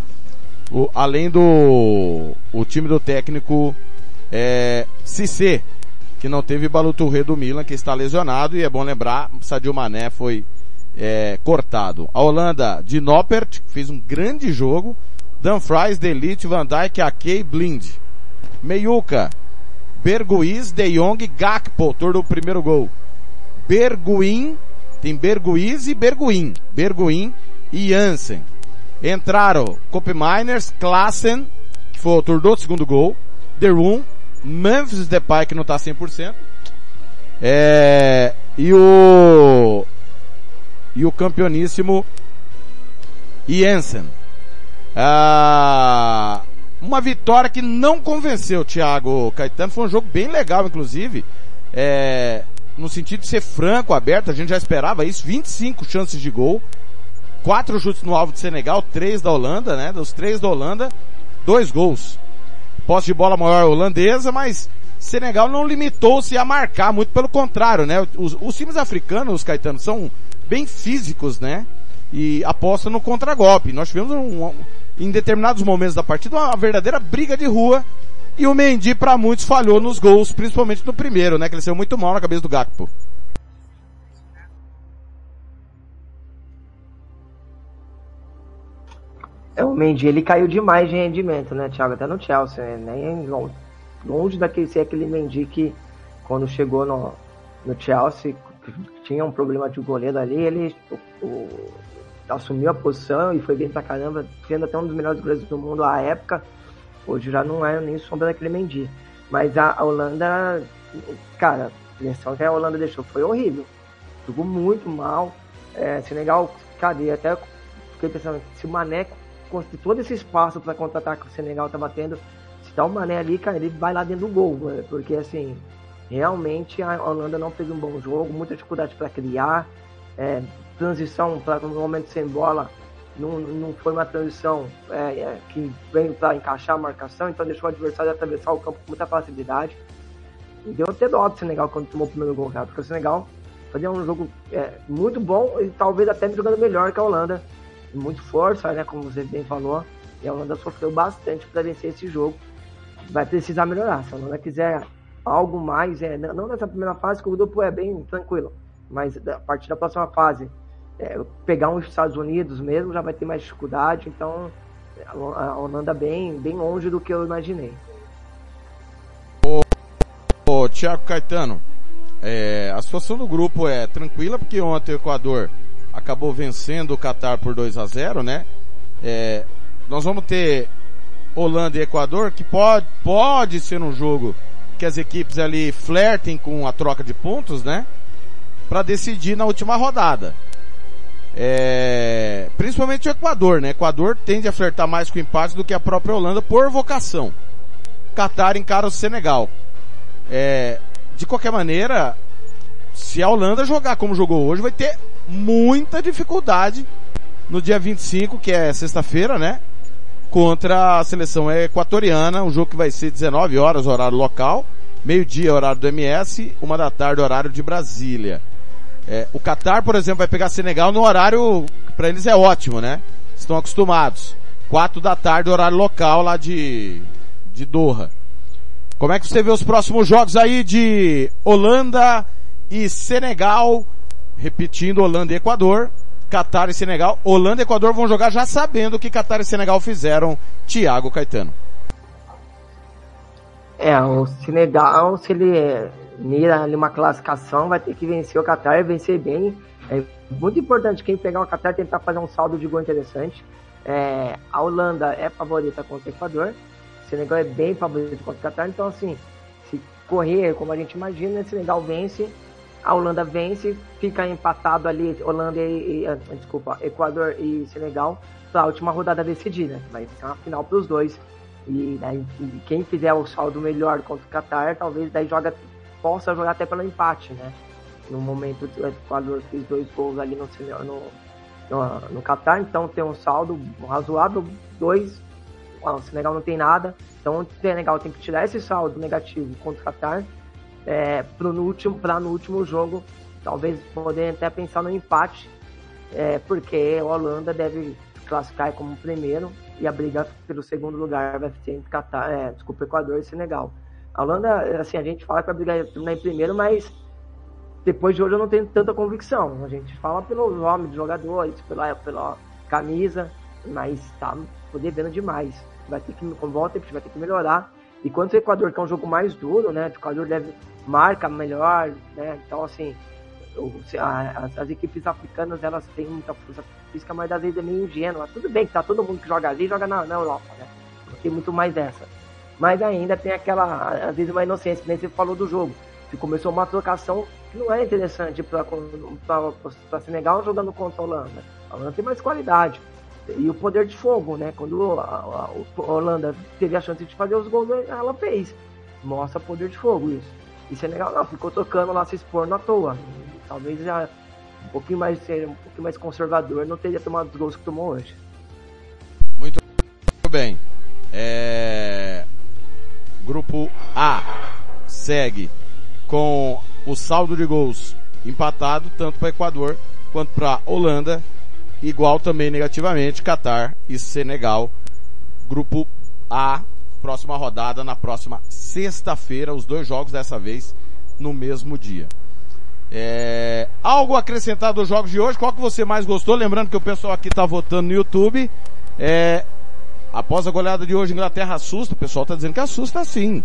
O, além do o time do técnico é, que não teve Baluturre do Milan, que está lesionado, e é bom lembrar, Sadio Mané foi é, cortado. A Holanda de Noppert fez um grande jogo. Dumfries, Delite, Van Dijk, Ake e Blind. Meiuca, Berguiz, De Jong, Gakpo, autor do primeiro gol. Berguin, tem Berguiz e Berguin. Berguin e Jansen. Entraram Miners, Klassen, que foi o autor do segundo gol, The Room, Memphis Depay, que não tá 100%, é, e o, e o campeoníssimo Jensen. Ah, uma vitória que não convenceu Thiago Caetano, foi um jogo bem legal, inclusive, é, no sentido de ser franco, aberto, a gente já esperava isso, 25 chances de gol, quatro chutes no alvo de Senegal, três da Holanda, né? Dos três da Holanda, dois gols. Posse de bola maior holandesa, mas Senegal não limitou-se a marcar, muito pelo contrário, né? Os, os times africanos, os Caetano, são bem físicos, né? E apostam no contragolpe. Nós tivemos um, um, em determinados momentos da partida uma verdadeira briga de rua e o Mendy para muitos falhou nos gols, principalmente no primeiro, né? Que ele saiu muito mal na cabeça do Gakpo. É, o Mendy, ele caiu demais de rendimento, né, Thiago? Até no Chelsea, né? Nem longe, longe daquele ser aquele Mendy que quando chegou no, no Chelsea tinha um problema de goleiro ali, ele o, o, assumiu a posição e foi bem pra caramba, sendo até um dos melhores goleiros do mundo à época. Hoje já não é nem sombra daquele Mendy. Mas a, a Holanda, cara, a lição que a Holanda deixou foi horrível. Jogou muito mal. É, Senegal, cadê? Até fiquei pensando, se o Mané todo esse espaço para contra-ataque que o Senegal tá batendo, se dá o Mané ali, cara, ele vai lá dentro do gol, porque assim, realmente a Holanda não fez um bom jogo, muita dificuldade para criar, é, transição para um momento sem bola, não, não foi uma transição é, é, que veio para encaixar a marcação, então deixou o adversário atravessar o campo com muita facilidade. E deu até dó do Senegal quando tomou o primeiro gol, cara, porque o Senegal fazia um jogo é, muito bom e talvez até jogando melhor que a Holanda muito força, né? Como você bem falou. E a Holanda sofreu bastante para vencer esse jogo. Vai precisar melhorar. Se a Holanda quiser algo mais, é, não nessa primeira fase, que o grupo é bem tranquilo, mas a partir da próxima fase, é, pegar uns Estados Unidos mesmo já vai ter mais dificuldade. Então, a Holanda bem, bem longe do que eu imaginei. Ô, ô Tiago Caetano, é, a situação do grupo é tranquila, porque ontem o Equador acabou vencendo o Qatar por 2 a 0 né? É, nós vamos ter Holanda e Equador, que pode, pode ser um jogo que as equipes ali flertem com a troca de pontos, né? Para decidir na última rodada. É, principalmente o Equador, né? Equador tende a flertar mais com o empate do que a própria Holanda por vocação. Qatar encara o Senegal. É, de qualquer maneira, se a Holanda jogar como jogou hoje, vai ter muita dificuldade no dia 25, que é sexta-feira, né? Contra a seleção equatoriana, um jogo que vai ser 19 horas, horário local, meio-dia, horário do MS, uma da tarde, horário de Brasília. É, o Qatar, por exemplo, vai pegar Senegal no horário para eles é ótimo, né? Estão acostumados. Quatro da tarde, horário local lá de, de Doha. Como é que você vê os próximos jogos aí de Holanda e Senegal? Repetindo, Holanda e Equador. Qatar e Senegal. Holanda e Equador vão jogar já sabendo o que Qatar e Senegal fizeram. Thiago Caetano. É, o Senegal, se ele mira ali uma classificação, vai ter que vencer o Qatar e vencer bem. É muito importante quem pegar o Qatar tentar fazer um saldo de gol interessante. É, a Holanda é favorita contra o Equador, o Senegal é bem favorito contra o Qatar, então assim, se correr como a gente imagina, o Senegal vence, a Holanda vence, fica empatado ali, Holanda e, e ah, desculpa, Equador e Senegal, para a última rodada decidida. Vai ser uma final para os dois. E, daí, e quem fizer o saldo melhor contra o Qatar, talvez daí joga possa jogar até pelo empate, né? No momento o Equador fez dois gols ali no, no, no, no Qatar, então tem um saldo razoável, dois, o Senegal não tem nada, então o Senegal tem que tirar esse saldo negativo contra o Qatar é, para no último, no último jogo talvez poder até pensar no empate, é, porque a Holanda deve classificar como primeiro e a briga pelo segundo lugar vai ser entre Qatar, é, desculpa, Equador e Senegal. A Holanda, assim, a gente fala que vai brigar em primeiro, mas depois de hoje eu não tenho tanta convicção. A gente fala pelo nome dos jogadores, pela, pela camisa, mas tá devendo demais. Vai ter que, com volta, vai ter que melhorar. E quanto o Equador, que é um jogo mais duro, né? O Equador deve marca melhor, né? Então, assim, as, as, equipes africanas, elas têm muita força física, mas às vezes é meio ingênua. Tudo bem que tá todo mundo que joga ali, joga na, na Europa, né? Tem muito mais dessa mas ainda tem aquela, às vezes, uma inocência, que nem você falou do jogo, que começou uma trocação que não é interessante para Senegal jogando contra a Holanda. A Holanda tem mais qualidade. E o poder de fogo, né? Quando a, a, a Holanda teve a chance de fazer os gols, ela fez. Mostra poder de fogo isso. E Senegal não, ficou tocando lá, se expondo à toa. Talvez já um pouquinho mais ser um pouquinho mais conservador, não teria tomado os gols que tomou hoje. Muito bem. É... Grupo A segue com o saldo de gols empatado, tanto para Equador quanto para Holanda, igual também negativamente Catar e Senegal. Grupo A, próxima rodada na próxima sexta-feira, os dois jogos dessa vez no mesmo dia. É, algo acrescentado aos jogos de hoje? Qual que você mais gostou? Lembrando que o pessoal aqui está votando no YouTube. É, Após a goleada de hoje, Inglaterra assusta. O pessoal tá dizendo que assusta sim.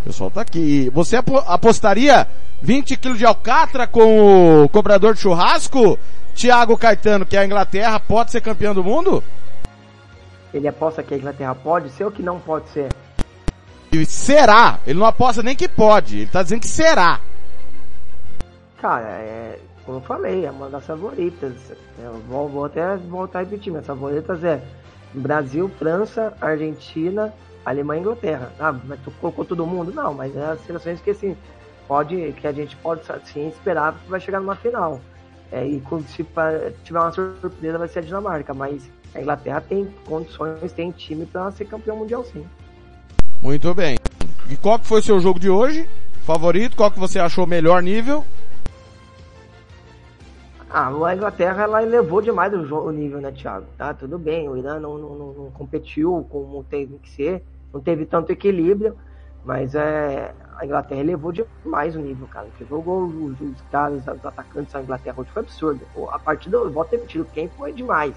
O pessoal tá aqui. Você apostaria 20 quilos de alcatra com o cobrador de churrasco? Thiago Caetano, que a Inglaterra pode ser campeão do mundo? Ele aposta que a Inglaterra pode ser ou que não pode ser? E será. Ele não aposta nem que pode. Ele tá dizendo que será. Cara, é, como eu falei, é uma das favoritas. Eu vou, vou até voltar a repetir. Minhas favoritas é Brasil, França, Argentina, Alemanha e Inglaterra. Ah, mas tu colocou todo mundo? Não, mas é as seleções que assim, pode, que a gente pode sim esperar que vai chegar numa final. É, e se tiver uma surpresa vai ser a Dinamarca, mas a Inglaterra tem condições, tem time para ser campeão mundial sim. Muito bem. E qual que foi o seu jogo de hoje? Favorito? Qual que você achou melhor nível? Ah, a Inglaterra ela elevou demais o, o nível, né, Thiago? Tá, tudo bem, o Irã não, não, não, competiu como teve que ser, não teve tanto equilíbrio, mas é, a Inglaterra elevou demais o nível, cara. Jogou os, os caras, os atacantes da Inglaterra hoje foi absurdo. A partida, eu volto a repetir, quem foi demais,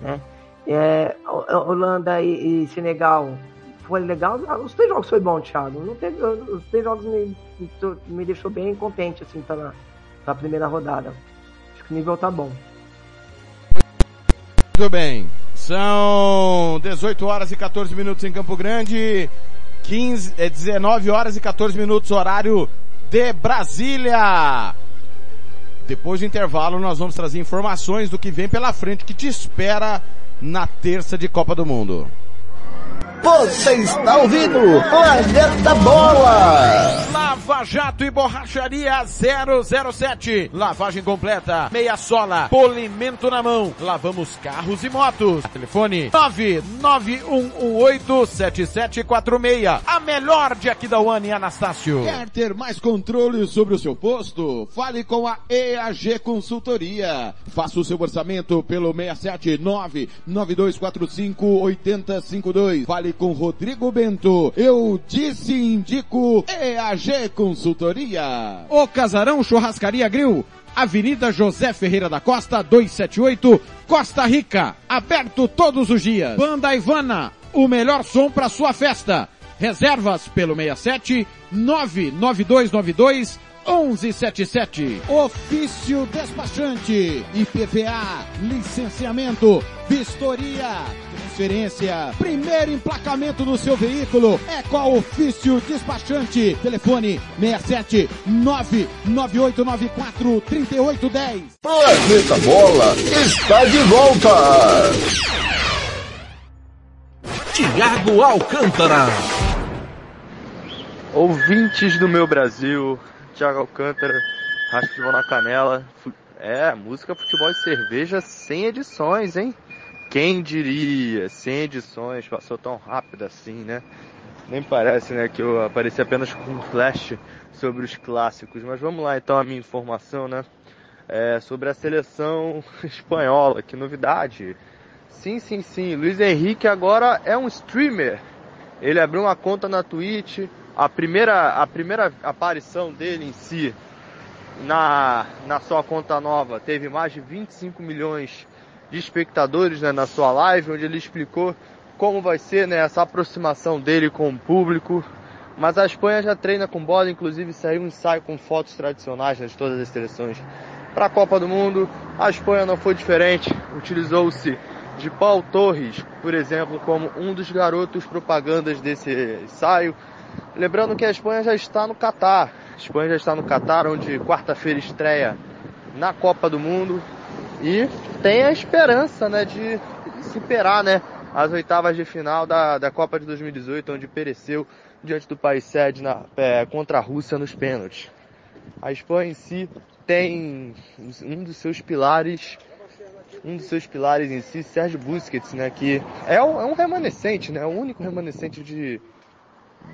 né? É, Holanda e, e, Senegal foi legal. Ah, os três jogos foi bom, Thiago. Não teve, os três jogos me, me deixou bem contente, assim, tá na, na primeira rodada nível tá bom. Muito bem. São 18 horas e 14 minutos em Campo Grande. 15, é 19 horas e 14 minutos, horário de Brasília. Depois do intervalo, nós vamos trazer informações do que vem pela frente, que te espera na terça de Copa do Mundo. Você está ouvindo Planeta Bola! Lava Jato e Borracharia 007. Lavagem completa, meia sola, polimento na mão. Lavamos carros e motos. Telefone 991187746. A melhor de Aquidauana e Anastácio. Quer ter mais controle sobre o seu posto? Fale com a EAG Consultoria. Faça o seu orçamento pelo 679 9245 8052. Fale com Rodrigo Bento. Eu disse e indico EAG Consultoria. O Casarão Churrascaria Grill. Avenida José Ferreira da Costa, 278, Costa Rica. Aberto todos os dias. Banda Ivana, o melhor som para sua festa. Reservas pelo 67 99292 1177. Ofício despachante, IPVA, licenciamento, vistoria, transferência, primeiro emplacamento do seu veículo é com a Ofício Despachante. Telefone 67 99894 3810. Planeta Bola está de volta! Tiago Alcântara. Ouvintes do meu Brasil, Thiago Alcântara, Rádio Futebol na Canela. É, música, futebol e cerveja sem edições, hein? Quem diria, sem edições, passou tão rápido assim, né? Nem parece, né, que eu apareci apenas com um flash sobre os clássicos. Mas vamos lá então a minha informação, né? É, sobre a seleção espanhola, que novidade. Sim, sim, sim, Luiz Henrique agora é um streamer. Ele abriu uma conta na Twitch. A primeira, a primeira aparição dele em si na, na sua conta nova teve mais de 25 milhões de espectadores né, na sua live, onde ele explicou como vai ser né, essa aproximação dele com o público. Mas a Espanha já treina com bola, inclusive saiu um ensaio com fotos tradicionais né, de todas as seleções. Para a Copa do Mundo, a Espanha não foi diferente, utilizou-se de Paul Torres, por exemplo, como um dos garotos propagandas desse ensaio. Lembrando que a Espanha já está no Catar. A Espanha já está no Catar, onde quarta-feira estreia na Copa do Mundo e tem a esperança, né, de superar, né, as oitavas de final da, da Copa de 2018, onde pereceu diante do país sede na, é, contra a Rússia nos pênaltis. A Espanha em si tem um dos seus pilares um dos seus pilares em si, Sérgio Busquets, né, que é um, é um remanescente, né, o único remanescente de,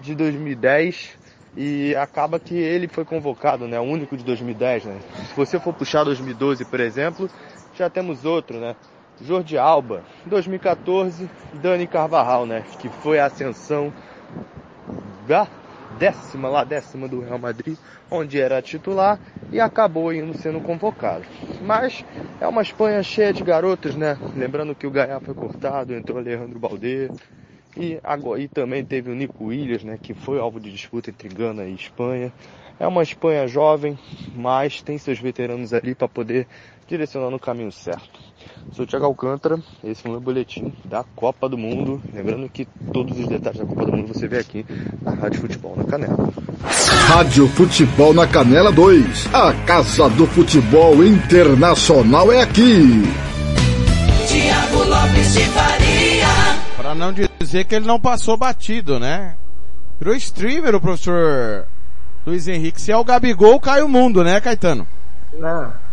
de 2010 e acaba que ele foi convocado, né, o único de 2010, né. Se você for puxar 2012, por exemplo, já temos outro, né, Jordi Alba, 2014, Dani Carvajal, né, que foi a ascensão da décima lá, décima do Real Madrid, onde era titular e acabou indo sendo convocado. Mas é uma Espanha cheia de garotos, né? Lembrando que o Gaia foi cortado, entrou Alejandro Balde e, e também teve o Nico Williams, né? Que foi alvo de disputa entre Gana e Espanha. É uma Espanha jovem, mas tem seus veteranos ali para poder direcionar no caminho certo. Sou o Thiago Alcântara, esse foi o meu boletim da Copa do Mundo. Lembrando que todos os detalhes da Copa do Mundo você vê aqui na Rádio Futebol na Canela. Rádio Futebol na Canela 2. A Casa do Futebol Internacional é aqui. Tiago Lopes de Faria. Pra não dizer que ele não passou batido, né? Virou streamer o professor Luiz Henrique. Se é o Gabigol, cai o mundo, né, Caetano? Não.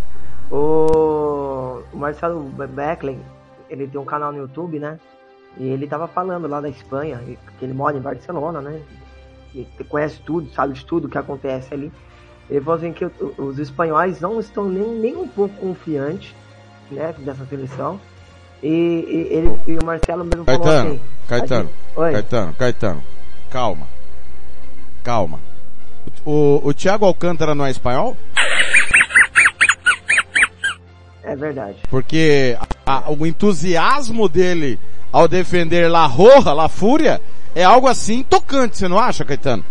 O, o Marcelo Beckley, ele tem um canal no YouTube, né? E ele tava falando lá da Espanha, que ele mora em Barcelona, né? E conhece tudo, sabe de tudo que acontece ali. Ele falou assim que os espanhóis não estão nem, nem um pouco confiantes, né, dessa seleção. E, e ele, e o Marcelo mesmo falou Caetano, assim. Caetano. Caetano, Caetano, calma, calma. O, o Thiago Alcântara não é espanhol? É verdade. Porque a- o entusiasmo dele ao defender La Roja, La Fúria, é algo assim tocante, você não acha, Caetano?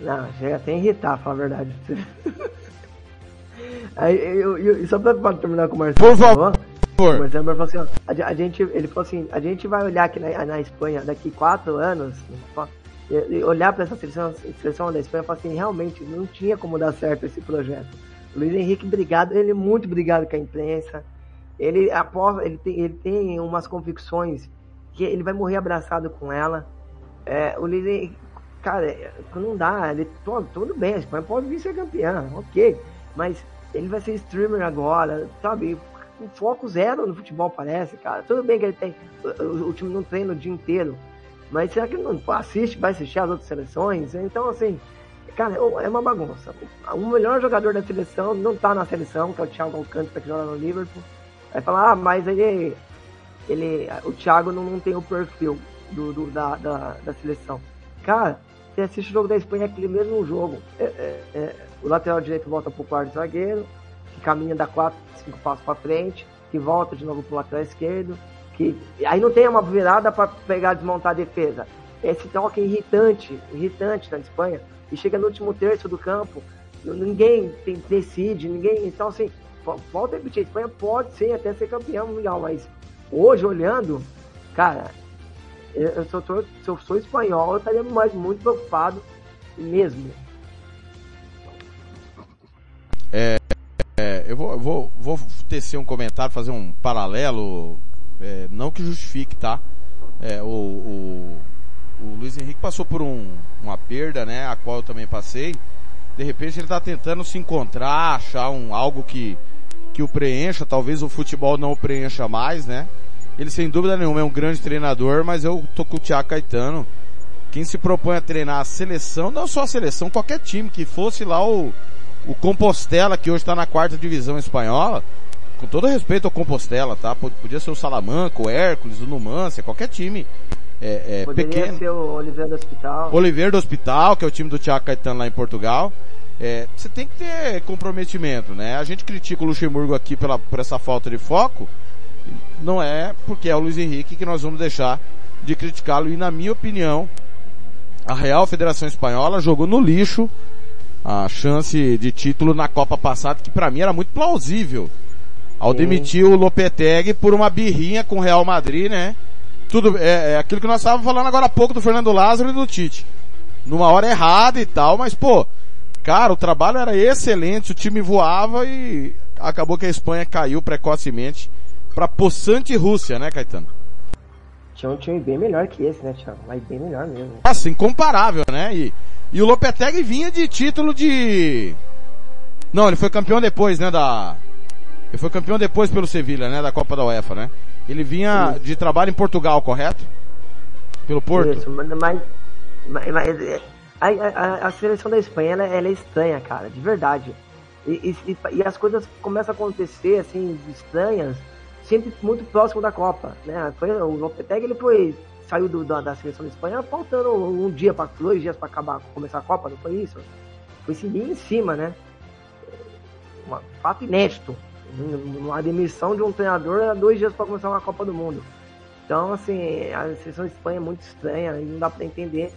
Não, chega até a irritar, falar a verdade. Aí, eu, eu, só pra, pra terminar com o Marcelo. Por favor. O Marcelo falou assim, ó, a, a gente, ele falou assim, a gente vai olhar aqui na, na Espanha daqui quatro anos, e olhar para essa seleção, seleção da Espanha e falar assim, realmente não tinha como dar certo esse projeto. Luiz Henrique, obrigado, ele é muito obrigado com a imprensa. Ele aposta, ele tem, ele tem umas convicções que ele vai morrer abraçado com ela. É, o Luiz Henrique, cara, não dá, ele, tudo, tudo bem, a Espanha pode vir ser campeã, ok, mas ele vai ser streamer agora, sabe? Com foco zero no futebol, parece, cara. Tudo bem que ele tem, o, o time não treina o dia inteiro, mas será que ele não assiste, vai assistir as outras seleções? Então, assim, cara, é uma bagunça. O melhor jogador da seleção não tá na seleção, que é o Thiago Alcântara, que joga no Liverpool. Vai falar, ah, mas ele, ele o Thiago não, não tem o perfil do, do- da, da, da seleção. Cara, você assiste o jogo da Espanha, é aquele mesmo jogo. É, é, é, o lateral direito volta pro quarto zagueiro, que caminha, dá quatro, cinco passos para frente, que volta de novo pro lateral esquerdo, que aí não tem uma virada para pegar desmontar a defesa. Esse toque irritante, irritante na Espanha, e chega no último terço do campo, ninguém tem- decide, ninguém. Então, assim, vo- volta repetir, a Espanha pode ser até ser campeão mundial, mas hoje, olhando, cara, eu, sou, se eu sou espanhol, eu estaria mais muito preocupado mesmo. É, eu vou, vou, vou tecer um comentário, fazer um paralelo, é, não que justifique, tá? É, o, o, o Luiz Henrique passou por um, uma perda, né? A qual eu também passei. De repente ele tá tentando se encontrar, achar um, algo que, que o preencha, talvez o futebol não o preencha mais, né? Ele sem dúvida nenhuma é um grande treinador, mas eu tô com o Thiago Caetano. Quem se propõe a treinar a seleção, não só a seleção, qualquer time que fosse lá o, o Compostela, que hoje está na quarta divisão espanhola, com todo respeito ao Compostela, tá? Pod- Podia ser o Salamanca, o Hércules, o Numancia, qualquer time é, é, Poderia pequeno. ser o Oliveira do Hospital. Oliveira do Hospital, que é o time do Thiago Caetano lá em Portugal. É, você tem que ter comprometimento, né? A gente critica o Luxemburgo aqui pela, por essa falta de foco. Não é porque é o Luiz Henrique que nós vamos deixar de criticá-lo. E na minha opinião, a Real Federação Espanhola jogou no lixo a chance de título na Copa passada, que para mim era muito plausível. Ao Sim. demitir o Lopetegui por uma birrinha com o Real Madrid, né? Tudo, é, é aquilo que nós estávamos falando agora há pouco do Fernando Lázaro e do Tite. Numa hora errada e tal, mas pô, cara, o trabalho era excelente, o time voava e acabou que a Espanha caiu precocemente pra possante Rússia, né, Caetano? Tinha um time bem melhor que esse, né, Thiago? Mas bem melhor mesmo. Nossa, incomparável, né? E, e o Lopetegui vinha de título de... Não, ele foi campeão depois, né, da... Ele foi campeão depois pelo Sevilha, né, da Copa da UEFA, né? Ele vinha de trabalho em Portugal, correto? Pelo Porto? Isso, mas, mas, mas- mas, é, a, a- a seleção da Espanha ela, ela é estranha, cara, de verdade. E, e- e as coisas começam a acontecer assim estranhas sempre muito próximo da Copa, né? Foi, o Lopetegui ele foi saiu do- da, da seleção da Espanha faltando um dia para dois dias para acabar começar a Copa, não foi isso? Foi seguir em cima, né? Um fato inédito. Uma demissão de um treinador a dois dias para começar uma Copa do Mundo. Então, assim, a seleção Espanha é muito estranha e não dá para entender.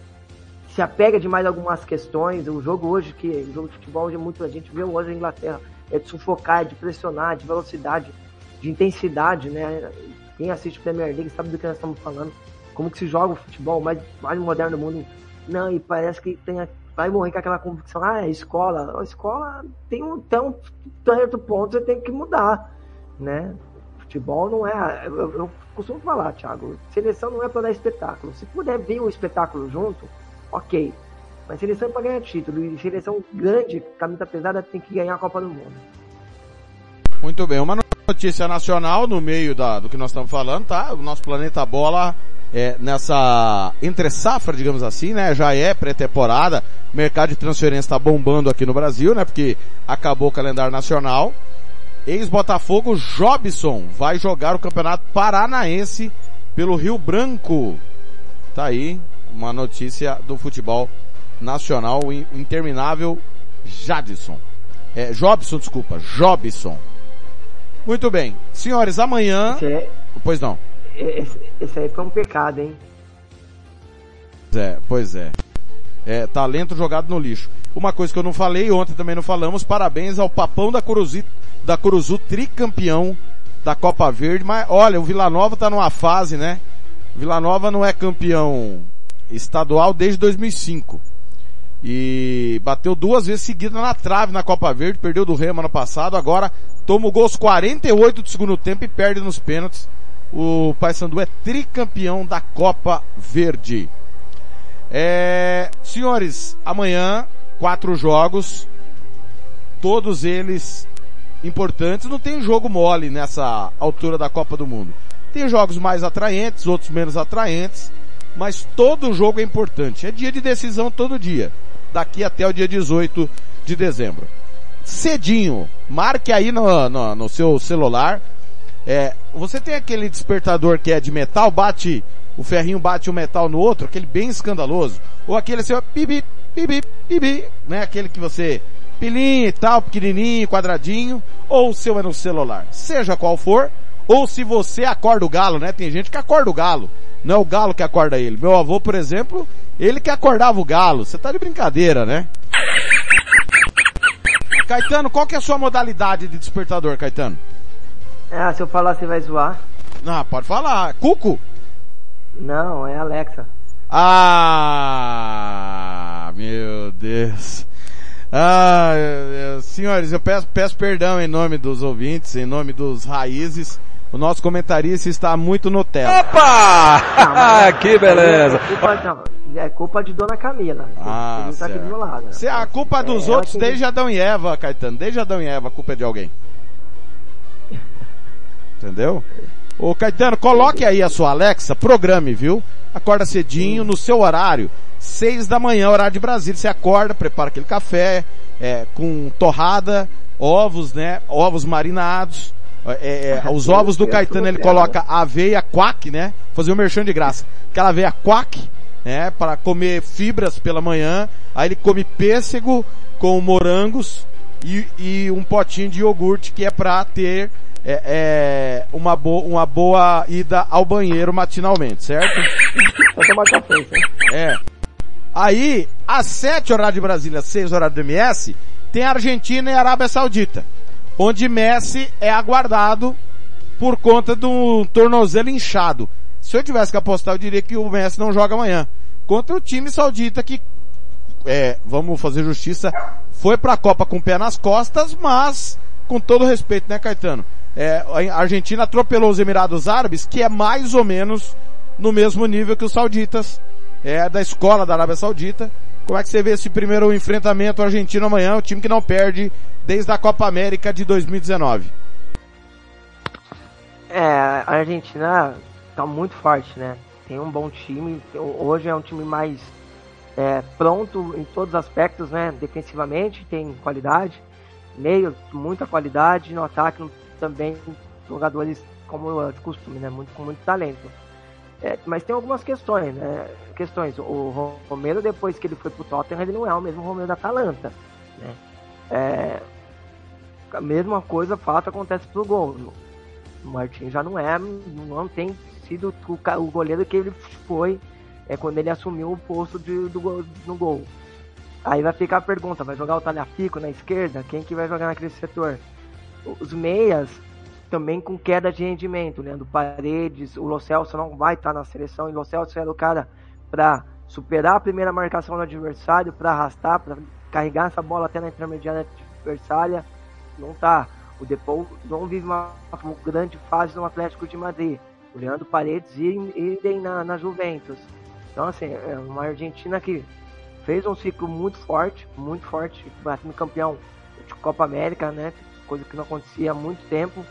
Se apega demais a algumas questões. O jogo hoje, que o jogo de futebol hoje é muito. A gente vê hoje a Inglaterra é de sufocar, é de pressionar, de velocidade, de intensidade, né? Quem assiste Premier League sabe do que nós estamos falando. Como que se joga o futebol mais, mais moderno do mundo. Não, e parece que tem vai morrer com aquela convicção, ah, é escola. A escola tem um tão certo ponto, você tem que mudar, né? Futebol não é. Eu, eu costumo falar, Thiago, seleção não é para dar espetáculo. Se puder vir um espetáculo junto, ok. Mas seleção é para ganhar título. E seleção grande, camisa pesada, tem que ganhar a Copa do Mundo. Muito bem, uma notícia nacional no meio da, do que nós estamos falando, tá? O nosso planeta bola é, nessa entre safra, digamos assim, né? Já é pré-temporada, o mercado de transferência está bombando aqui no Brasil, né? Porque acabou o calendário nacional. Ex-Botafogo Jobson vai jogar o Campeonato Paranaense pelo Rio Branco. Tá aí uma notícia do futebol nacional, o in- interminável Jadson. É, Jobson, desculpa, Jobson. Muito bem. Senhores, amanhã... Pois não. Esse, aí foi um pecado, hein? É, pois é. É, talento jogado no lixo. Uma coisa que eu não falei, ontem também não falamos, parabéns ao Papão da Curuzi, da Curuzu, tricampeão da Copa Verde, mas olha, o Vila Nova tá numa fase, né? Vila Nova não é campeão estadual desde 2005. E bateu duas vezes seguidas na trave na Copa Verde, perdeu do Remo ano passado, agora toma o gol aos 48 do segundo tempo e perde nos pênaltis. O Paysandu é tricampeão da Copa Verde. É, senhores, amanhã, quatro jogos, todos eles importantes. Não tem jogo mole nessa altura da Copa do Mundo. Tem jogos mais atraentes, outros menos atraentes, mas todo jogo é importante. É dia de decisão todo dia, daqui até o dia 18 de dezembro. Cedinho, marque aí no, no, no seu celular. É, você tem aquele despertador que é de metal, bate, o ferrinho bate o metal no outro, aquele bem escandaloso. Ou aquele seu pibi, pibi, pibi, né? Aquele que você pilinha e tal, pequenininho, quadradinho, ou o seu é no celular. Seja qual for, ou se você acorda o galo, né? Tem gente que acorda o galo. Não é o galo que acorda ele. Meu avô, por exemplo, ele que acordava o galo. Você tá de brincadeira, né? Caetano, qual que é a sua modalidade de despertador, Caetano? Ah, se eu falar você vai zoar? Ah, pode falar. Cuco? Não, é Alexa. Ah, meu Deus. Ah, eh, senhores, eu peço, peço perdão em nome dos ouvintes, em nome dos raízes. O nosso comentarista está muito Nutella. Opa! Ah, que beleza! É culpa, não, é culpa de Dona Camila. Ah, tá aqui do meu lado. Se a culpa dos É, outros que- desde Adão e Eva, Caetano, desde Adão e Eva, a culpa é de alguém. Entendeu? Ô Caetano, coloque aí a sua Alexa, programe, viu? Acorda cedinho, no seu horário, seis da manhã, horário de Brasília. Você acorda, prepara aquele café, é, com torrada, ovos, né? Ovos marinados. É, é, os ovos do Caetano ele coloca aveia quack, né? Fazer um merchan de graça. Aquela aveia quack, né? Para comer fibras pela manhã. Aí ele come pêssego com morangos e, e um potinho de iogurte que é para ter é, é, uma, bo uma boa ida ao banheiro matinalmente, certo? Vou tomar café, hein? É. Aí, às 7 horário de Brasília, 6 horário do MS, tem Argentina e Arábia Saudita, onde Messi é aguardado por conta do tornozelo inchado. Se eu tivesse que apostar, eu diria que o Messi não joga amanhã. Contra o time saudita que, é, vamos fazer justiça, foi pra Copa com o pé nas costas, mas, com todo respeito, né, Caetano? É, a Argentina atropelou os Emirados Árabes, que é mais ou menos no mesmo nível que os sauditas, é, da escola da Arábia Saudita. Como é que você vê esse primeiro enfrentamento argentino amanhã, o time que não perde desde a Copa América de 2019? É, a Argentina tá muito forte, né? Tem um bom time. Hoje é um time mais é, pronto em todos os aspectos, né? Defensivamente tem qualidade, meio muita qualidade, no ataque também jogadores como é de costume, né? Muito com muito talento. É, mas tem algumas questões, né? Questões. O Romero depois que ele foi pro Tottenham, ele não é o mesmo Romero da Atalanta, né? É, a mesma coisa, fato acontece pro gol. O Martin já não é, não tem sido o, o goleiro que ele foi é, quando ele assumiu o posto de, do, no gol. Aí vai ficar a pergunta, vai jogar o Talhafico na esquerda? Quem que vai jogar naquele setor? Os meias também com queda de rendimento, né? Do Paredes, o Lo Celso não vai estar na seleção, e o Lo Celso era o cara para superar a primeira marcação do adversário, para arrastar, para carregar essa bola até na intermediária adversária, não tá. O Depou não vive uma, uma grande fase no Atlético de Madrid. O Leandro Paredes e na, na Juventus. Então, assim, é uma Argentina que fez um ciclo muito forte, muito forte, batendo campeão de Copa América, né? Coisa que não acontecia há muito tempo.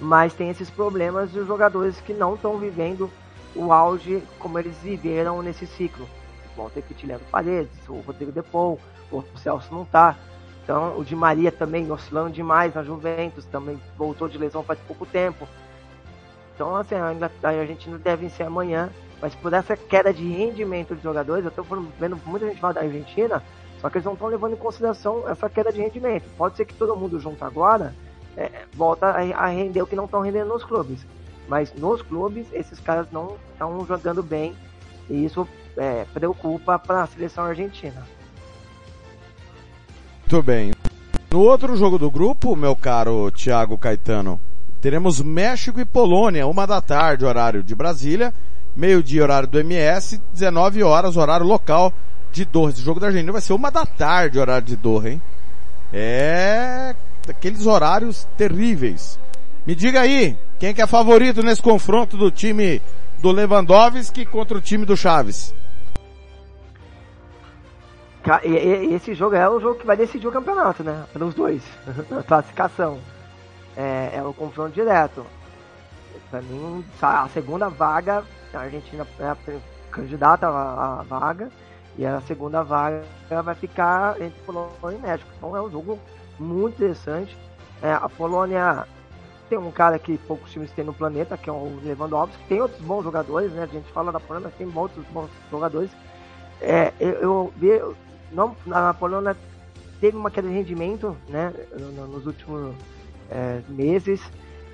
Mas tem esses problemas dos jogadores que não estão vivendo o auge como eles viveram nesse ciclo. Vão ter que Leandro Paredes, o Rodrigo Depou, o Celso não tá. Então, o Di Maria também oscilando demais na Juventus, também voltou de lesão faz pouco tempo. Então, assim, ainda a Argentina deve ser amanhã, mas por essa queda de rendimento dos jogadores, eu tô vendo muita gente falar da Argentina, só que eles não estão levando em consideração essa queda de rendimento. Pode ser que todo mundo junto agora é, volta a, render o que não estão rendendo nos clubes. Mas nos clubes, esses caras não estão jogando bem e isso é, preocupa para a seleção argentina. Muito bem. No outro jogo do grupo, meu caro Thiago Caetano, teremos México e Polônia, uma da tarde, horário de Brasília. meio-dia horário do MS, 19 horas horário local de Doha. Esse jogo da Argentina vai ser uma da tarde horário de Doha, hein? É aqueles horários terríveis. Me diga aí, quem que é favorito nesse confronto do time do Lewandowski contra o time do Chaves? Esse jogo é o jogo que vai decidir o campeonato, né? Pelos dois. A classificação. É, é o confronto direto. Pra mim, a segunda vaga, a Argentina é a candidata à vaga. E a segunda vaga vai ficar entre Polônia e México. Então é um jogo muito interessante. É, a Polônia tem um cara que poucos times têm no planeta, que é o Lewandowski. Tem outros bons jogadores, né? A gente fala da Polônia, mas tem outros bons jogadores. É, eu, eu vi, a Polônia teve uma queda de rendimento, né? no- Nos últimos é, meses,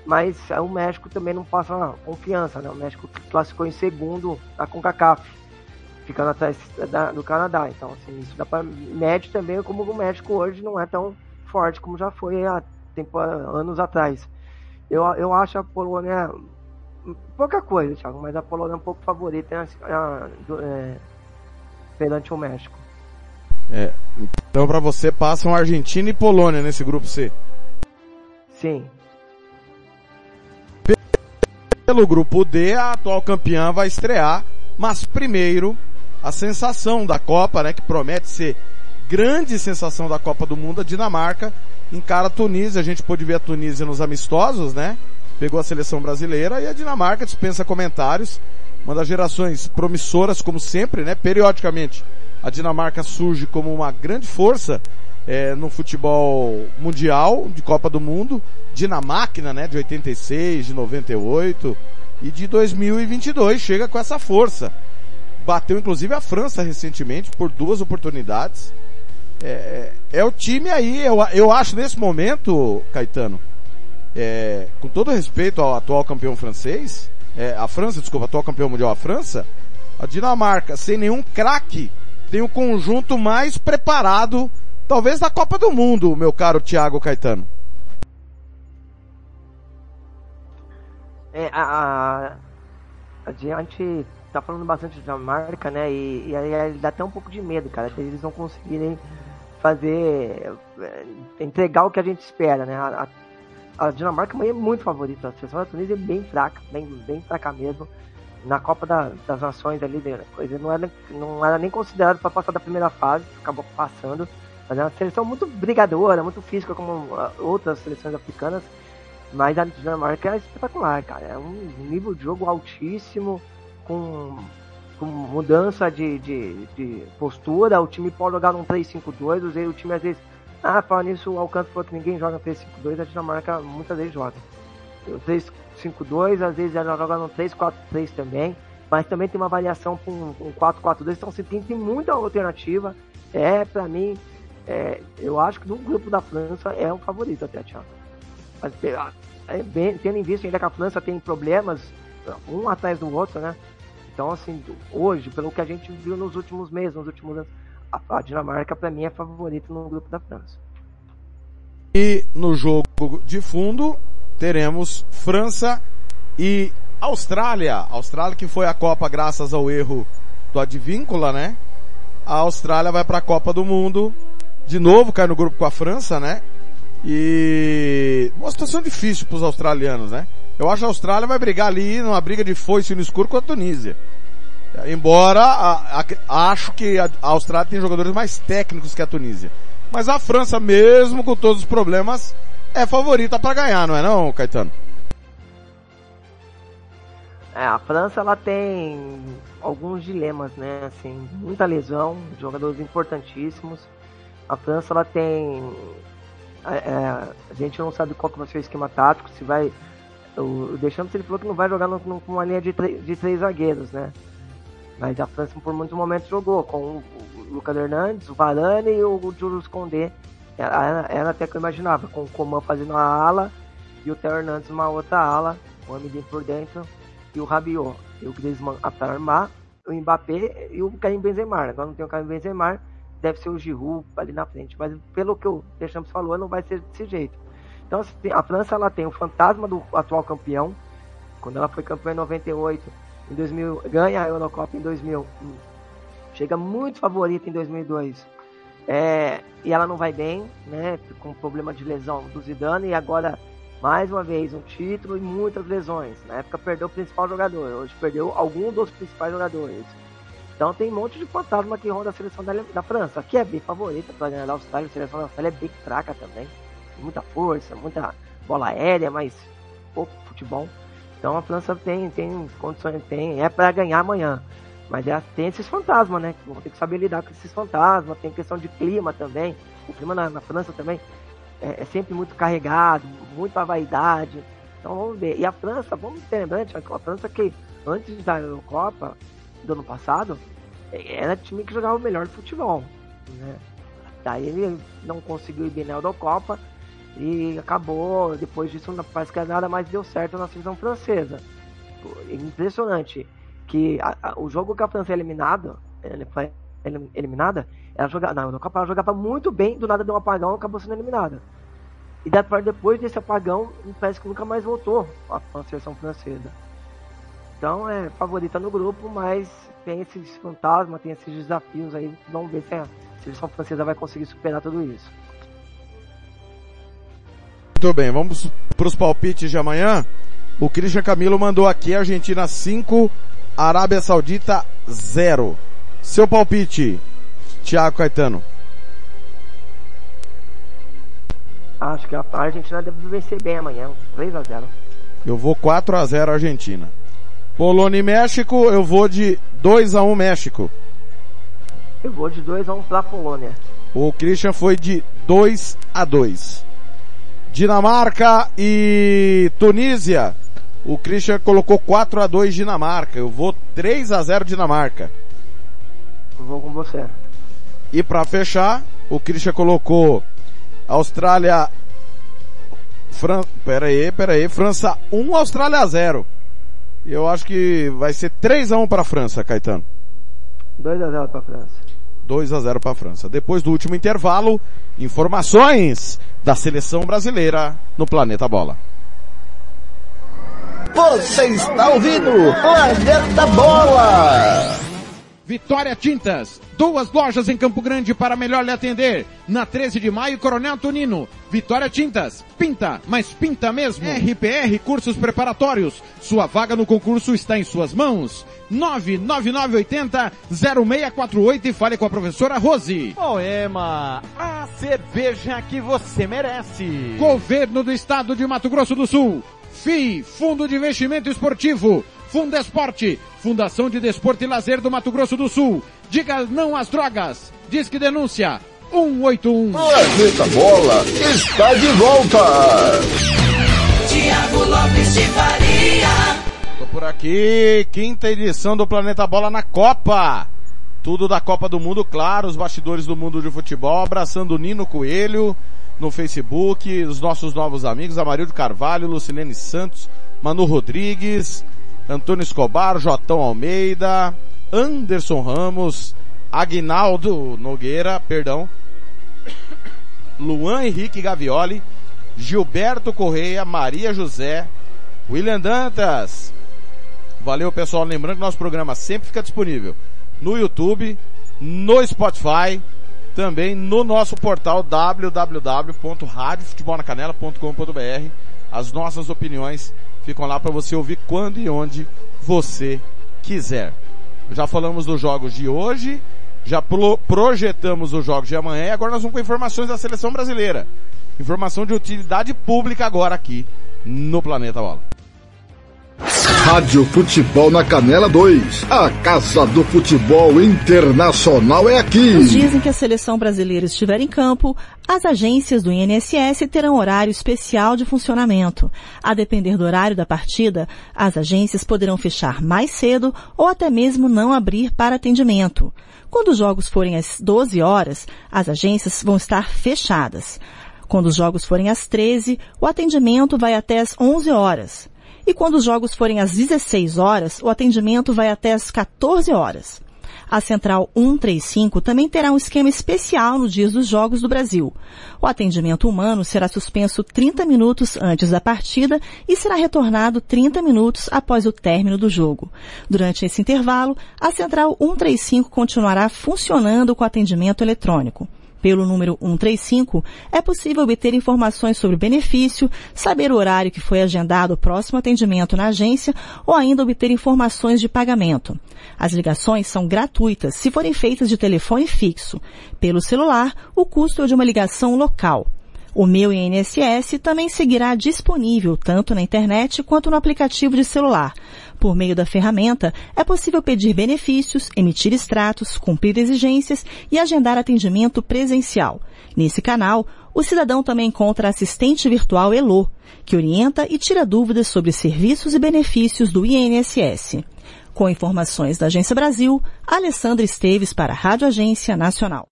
mas o México também não passa confiança, né? O México classificou em segundo da CONCACAF, ficando atrás da- do Canadá. Então, assim, isso dá para médio também, como o México hoje não é tão forte como já foi há tempo, anos atrás. Eu, eu acho a Polônia pouca coisa, Thiago, mas a Polônia é um pouco favorita né, a- do- é, perante o México. É, então pra você passam Argentina e Polônia nesse grupo C. Sim. Pelo grupo D, a atual campeã vai estrear, mas primeiro a sensação da Copa, né, que promete ser grande sensação da Copa do Mundo, a Dinamarca encara a Tunísia, a gente pôde ver a Tunísia nos amistosos, né? Pegou a seleção brasileira e a Dinamarca dispensa comentários, uma das gerações promissoras como sempre, né? Periodicamente a Dinamarca surge como uma grande força é, no futebol mundial de Copa do Mundo, Dinamáquina, né, de 86, de 98 e de 2022 chega com essa força. Bateu inclusive a França recentemente por duas oportunidades. É, é o time aí, eu, eu acho nesse momento, Caetano, é, com todo respeito ao atual campeão francês, é, a França, desculpa, atual campeão mundial, a França, a Dinamarca, sem nenhum craque, tem o conjunto mais preparado, talvez da Copa do Mundo, meu caro Thiago Caetano. É, a, a, a gente tá falando bastante de Dinamarca, né? E, e aí dá até um pouco de medo, cara, de eles não conseguirem fazer, é, entregar o que a gente espera, né? A, a, a Dinamarca é muito favorita, a seleção da Tunísia é bem fraca, bem, bem fraca mesmo. Na Copa da- das Nações ali, né, coisa não era, não era nem considerado para passar da primeira fase, acabou passando. Mas é uma seleção muito brigadora, muito física como ah, outras seleções africanas. Mas a Dinamarca é espetacular, cara. É um nível de jogo altíssimo, com, com mudança de, de, de postura. O time pode jogar num 3-5-2, o time às vezes. Ah, falando nisso, o Alcântara falou que ninguém joga 3-5-2, a Dinamarca muitas vezes joga. O 3-5-2, às vezes ela joga no 3-4-3 também, mas também tem uma variação para um, um 4-4-2, então você tem, tem muita alternativa. É, pra mim, é, eu acho que no grupo da França é o favorito até, Thiago. Mas, é, bem, tendo em vista ainda que a França tem problemas um atrás do outro, né? Então, assim, hoje, pelo que a gente viu nos últimos meses, nos últimos anos, a, Dinamarca, para mim, é favorita no grupo da França. E no jogo de fundo teremos França e Austrália. Austrália que foi a Copa graças ao erro do Advíncula, né? A Austrália vai para a Copa do Mundo. De novo cai no grupo com a França, né? E uma situação difícil para os australianos, né? Eu acho que a Austrália vai brigar ali numa briga de foice no escuro com a Tunísia. Embora a, a, acho que a, Austrália tem jogadores mais técnicos que a Tunísia. Mas a França, mesmo com todos os problemas, é favorita para ganhar, não é não, Caetano? É, a França ela tem alguns dilemas, né? Assim, muita lesão, jogadores importantíssimos. A França ela tem é, é, a gente não sabe qual que vai ser o esquema tático, se vai o, Deschamps ele falou que não vai jogar no, no, com uma linha de, de três zagueiros, né? Mas a França por muitos momentos jogou com o, o Lucas Hernandes, o Varane e o, o Julius Condé. Era, era até que eu imaginava, com o Coman fazendo a ala e o Theo Hernandes uma outra ala, o Amidin por dentro e o Rabiot. E o Griezmann para armar, o Mbappé e o Karim Benzema. Agora não tem o Karim Benzema, deve ser o Giroud ali na frente. Mas pelo que o Deschamps falou, não vai ser desse jeito. Então a França ela tem o fantasma do atual campeão. Quando ela foi campeã em 98, em 2000, ganha a Eurocopa em 2000, chega muito favorita em 2002. É, e ela não vai bem, né? Com problema de lesão do Zidane e agora mais uma vez um título e muitas lesões. Na época perdeu o principal jogador, hoje perdeu algum dos principais jogadores. Então tem um monte de fantasma que ronda a seleção da, da França, que é bem favorita para ganhar da Austrália. A seleção da Austrália é bem fraca também, muita força, muita bola aérea, mas pouco futebol. Então a França tem, tem condições, tem, é para ganhar amanhã. Mas tem esses fantasmas, né? Vão ter que saber lidar com esses fantasmas. Tem questão de clima também. O clima na, na França também é, é, sempre muito carregado, muita vaidade. Então vamos ver. E a França, vamos ter lembrante, a França que antes da Eurocopa do ano passado, é, era time que jogava o melhor futebol. Né? Daí ele não conseguiu ir bem na Eurocopa e acabou, depois disso parece que nada mais deu certo na seleção francesa. Impressionante que a, a, o jogo que a França é eliminada, foi eliminada, ela jogava, não, no Copa ela jogava muito bem, do nada deu um apagão, acabou sendo eliminada. E depois desse apagão, parece que nunca mais voltou a, a seleção francesa. Então é favorita no grupo, mas tem esses fantasmas, tem esses desafios aí. Vamos ver se a seleção francesa vai conseguir superar tudo isso. Muito bem, vamos para os palpites de amanhã. O Christian Camilo mandou aqui Argentina 5, Arábia Saudita 0. Seu palpite, Thiago Caetano. Acho que a Argentina deve vencer bem amanhã, 3 a 0. Eu vou 4 a 0 Argentina. Polônia e México, eu vou de 2 a 1 México. Eu vou de 2 a 1 para a Polônia. O Christian foi de 2 a 2. Dinamarca e Tunísia. O Christian colocou 4 a 2 Dinamarca. Eu vou 3 a 0 Dinamarca. Vou com você. E para fechar, o Christian colocou Austrália Fran... Pera aí, pera aí. França 1, Austrália 0. Eu acho que vai ser 3 a 1 para a França, Caetano. 2 a 0 para França. 2 a 0 para a França. Depois do último intervalo, informações da seleção brasileira no Planeta Bola. Você está ouvindo Planeta Bola! Vitória Tintas, duas lojas em Campo Grande para melhor lhe atender. Na 13 de maio, Coronel Tonino. Vitória Tintas, pinta, mas pinta mesmo. RPR Cursos Preparatórios, sua vaga no concurso está em suas mãos. 99980 0648 e fale com a professora Rose. Moema, a cerveja que você merece. Governo do Estado de Mato Grosso do Sul. FII, Fundo de Investimento Esportivo. Fundesporte, Fundação de Desporto e Lazer do Mato Grosso do Sul. Diga não às drogas. Diz que denúncia. 181. Planeta Bola está de volta. Tiago Lopes de Faria. Tô por aqui, quinta edição do Planeta Bola na Copa. Tudo da Copa do Mundo, claro, os bastidores do mundo de futebol, abraçando o Nino Coelho no Facebook, os nossos novos amigos, Amarildo Carvalho, Lucilene Santos, Manu Rodrigues, Antônio Escobar, Jotão Almeida, Anderson Ramos, Aguinaldo Nogueira, perdão, Luan Henrique Gavioli, Gilberto Correia, Maria José, William Dantas. Valeu pessoal, lembrando que nosso programa sempre fica disponível no YouTube, no Spotify, também no nosso portal www.radiofutebolnacanela.com.br. As nossas opiniões ficam lá para você ouvir quando e onde você quiser. Já falamos dos jogos de hoje, já pro projetamos os jogos de amanhã e agora nós vamos com informações da seleção brasileira. Informação de utilidade pública agora aqui no Planeta Bola. Rádio Futebol na Canela 2. A Casa do Futebol Internacional é aqui. Nos dias em que a seleção brasileira estiver em campo, as agências do INSS terão horário especial de funcionamento. A depender do horário da partida, as agências poderão fechar mais cedo ou até mesmo não abrir para atendimento. Quando os jogos forem às 12 horas, as agências vão estar fechadas. Quando os jogos forem às 13, o atendimento vai até às 11 horas. E quando os jogos forem às 16 horas, o atendimento vai até às 14 horas. A Central 135 também terá um esquema especial nos dias dos Jogos do Brasil. O atendimento humano será suspenso 30 minutos antes da partida e será retornado 30 minutos após o término do jogo. Durante esse intervalo, a Central 135 continuará funcionando com atendimento eletrônico. Pelo número 135, é possível obter informações sobre o benefício, saber o horário que foi agendado o próximo atendimento na agência ou ainda obter informações de pagamento. As ligações são gratuitas se forem feitas de telefone fixo. Pelo celular, o custo é de uma ligação local. O meu INSS também seguirá disponível tanto na internet quanto no aplicativo de celular. Por meio da ferramenta, é possível pedir benefícios, emitir extratos, cumprir exigências e agendar atendimento presencial. Nesse canal, o cidadão também encontra a assistente virtual Elo, que orienta e tira dúvidas sobre serviços e benefícios do INSS. Com informações da Agência Brasil, Alessandra Esteves para a Rádio Agência Nacional.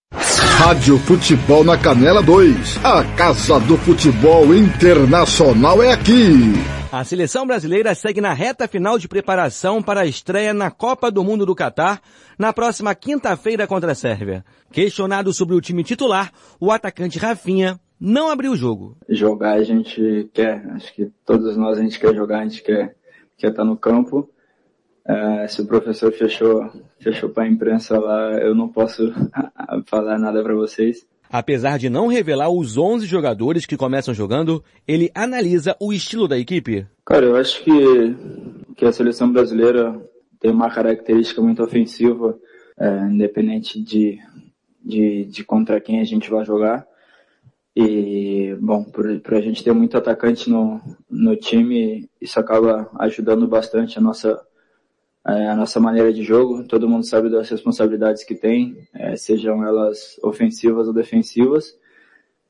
Rádio Futebol na Canela 2. A Casa do Futebol Internacional é aqui. A seleção brasileira segue na reta final de preparação para a estreia na Copa do Mundo do Catar na próxima quinta-feira contra a Sérvia. Questionado sobre o time titular, o atacante Rafinha não abriu o jogo. Jogar a gente quer, acho que todos nós a gente quer jogar, a gente quer, quer estar no campo. Uh, se o professor fechou, fechou para a imprensa lá, eu não posso falar nada para vocês. Apesar de não revelar os 11 jogadores que começam jogando, ele analisa o estilo da equipe. Cara, eu acho que, que a seleção brasileira tem uma característica muito ofensiva, é, independente de, de, de contra quem a gente vai jogar. E, bom, por, por a gente ter muito atacante no, no time, isso acaba ajudando bastante a nossa, é, a nossa maneira de jogo. Todo mundo sabe das responsabilidades que tem, é, sejam elas ofensivas ou defensivas.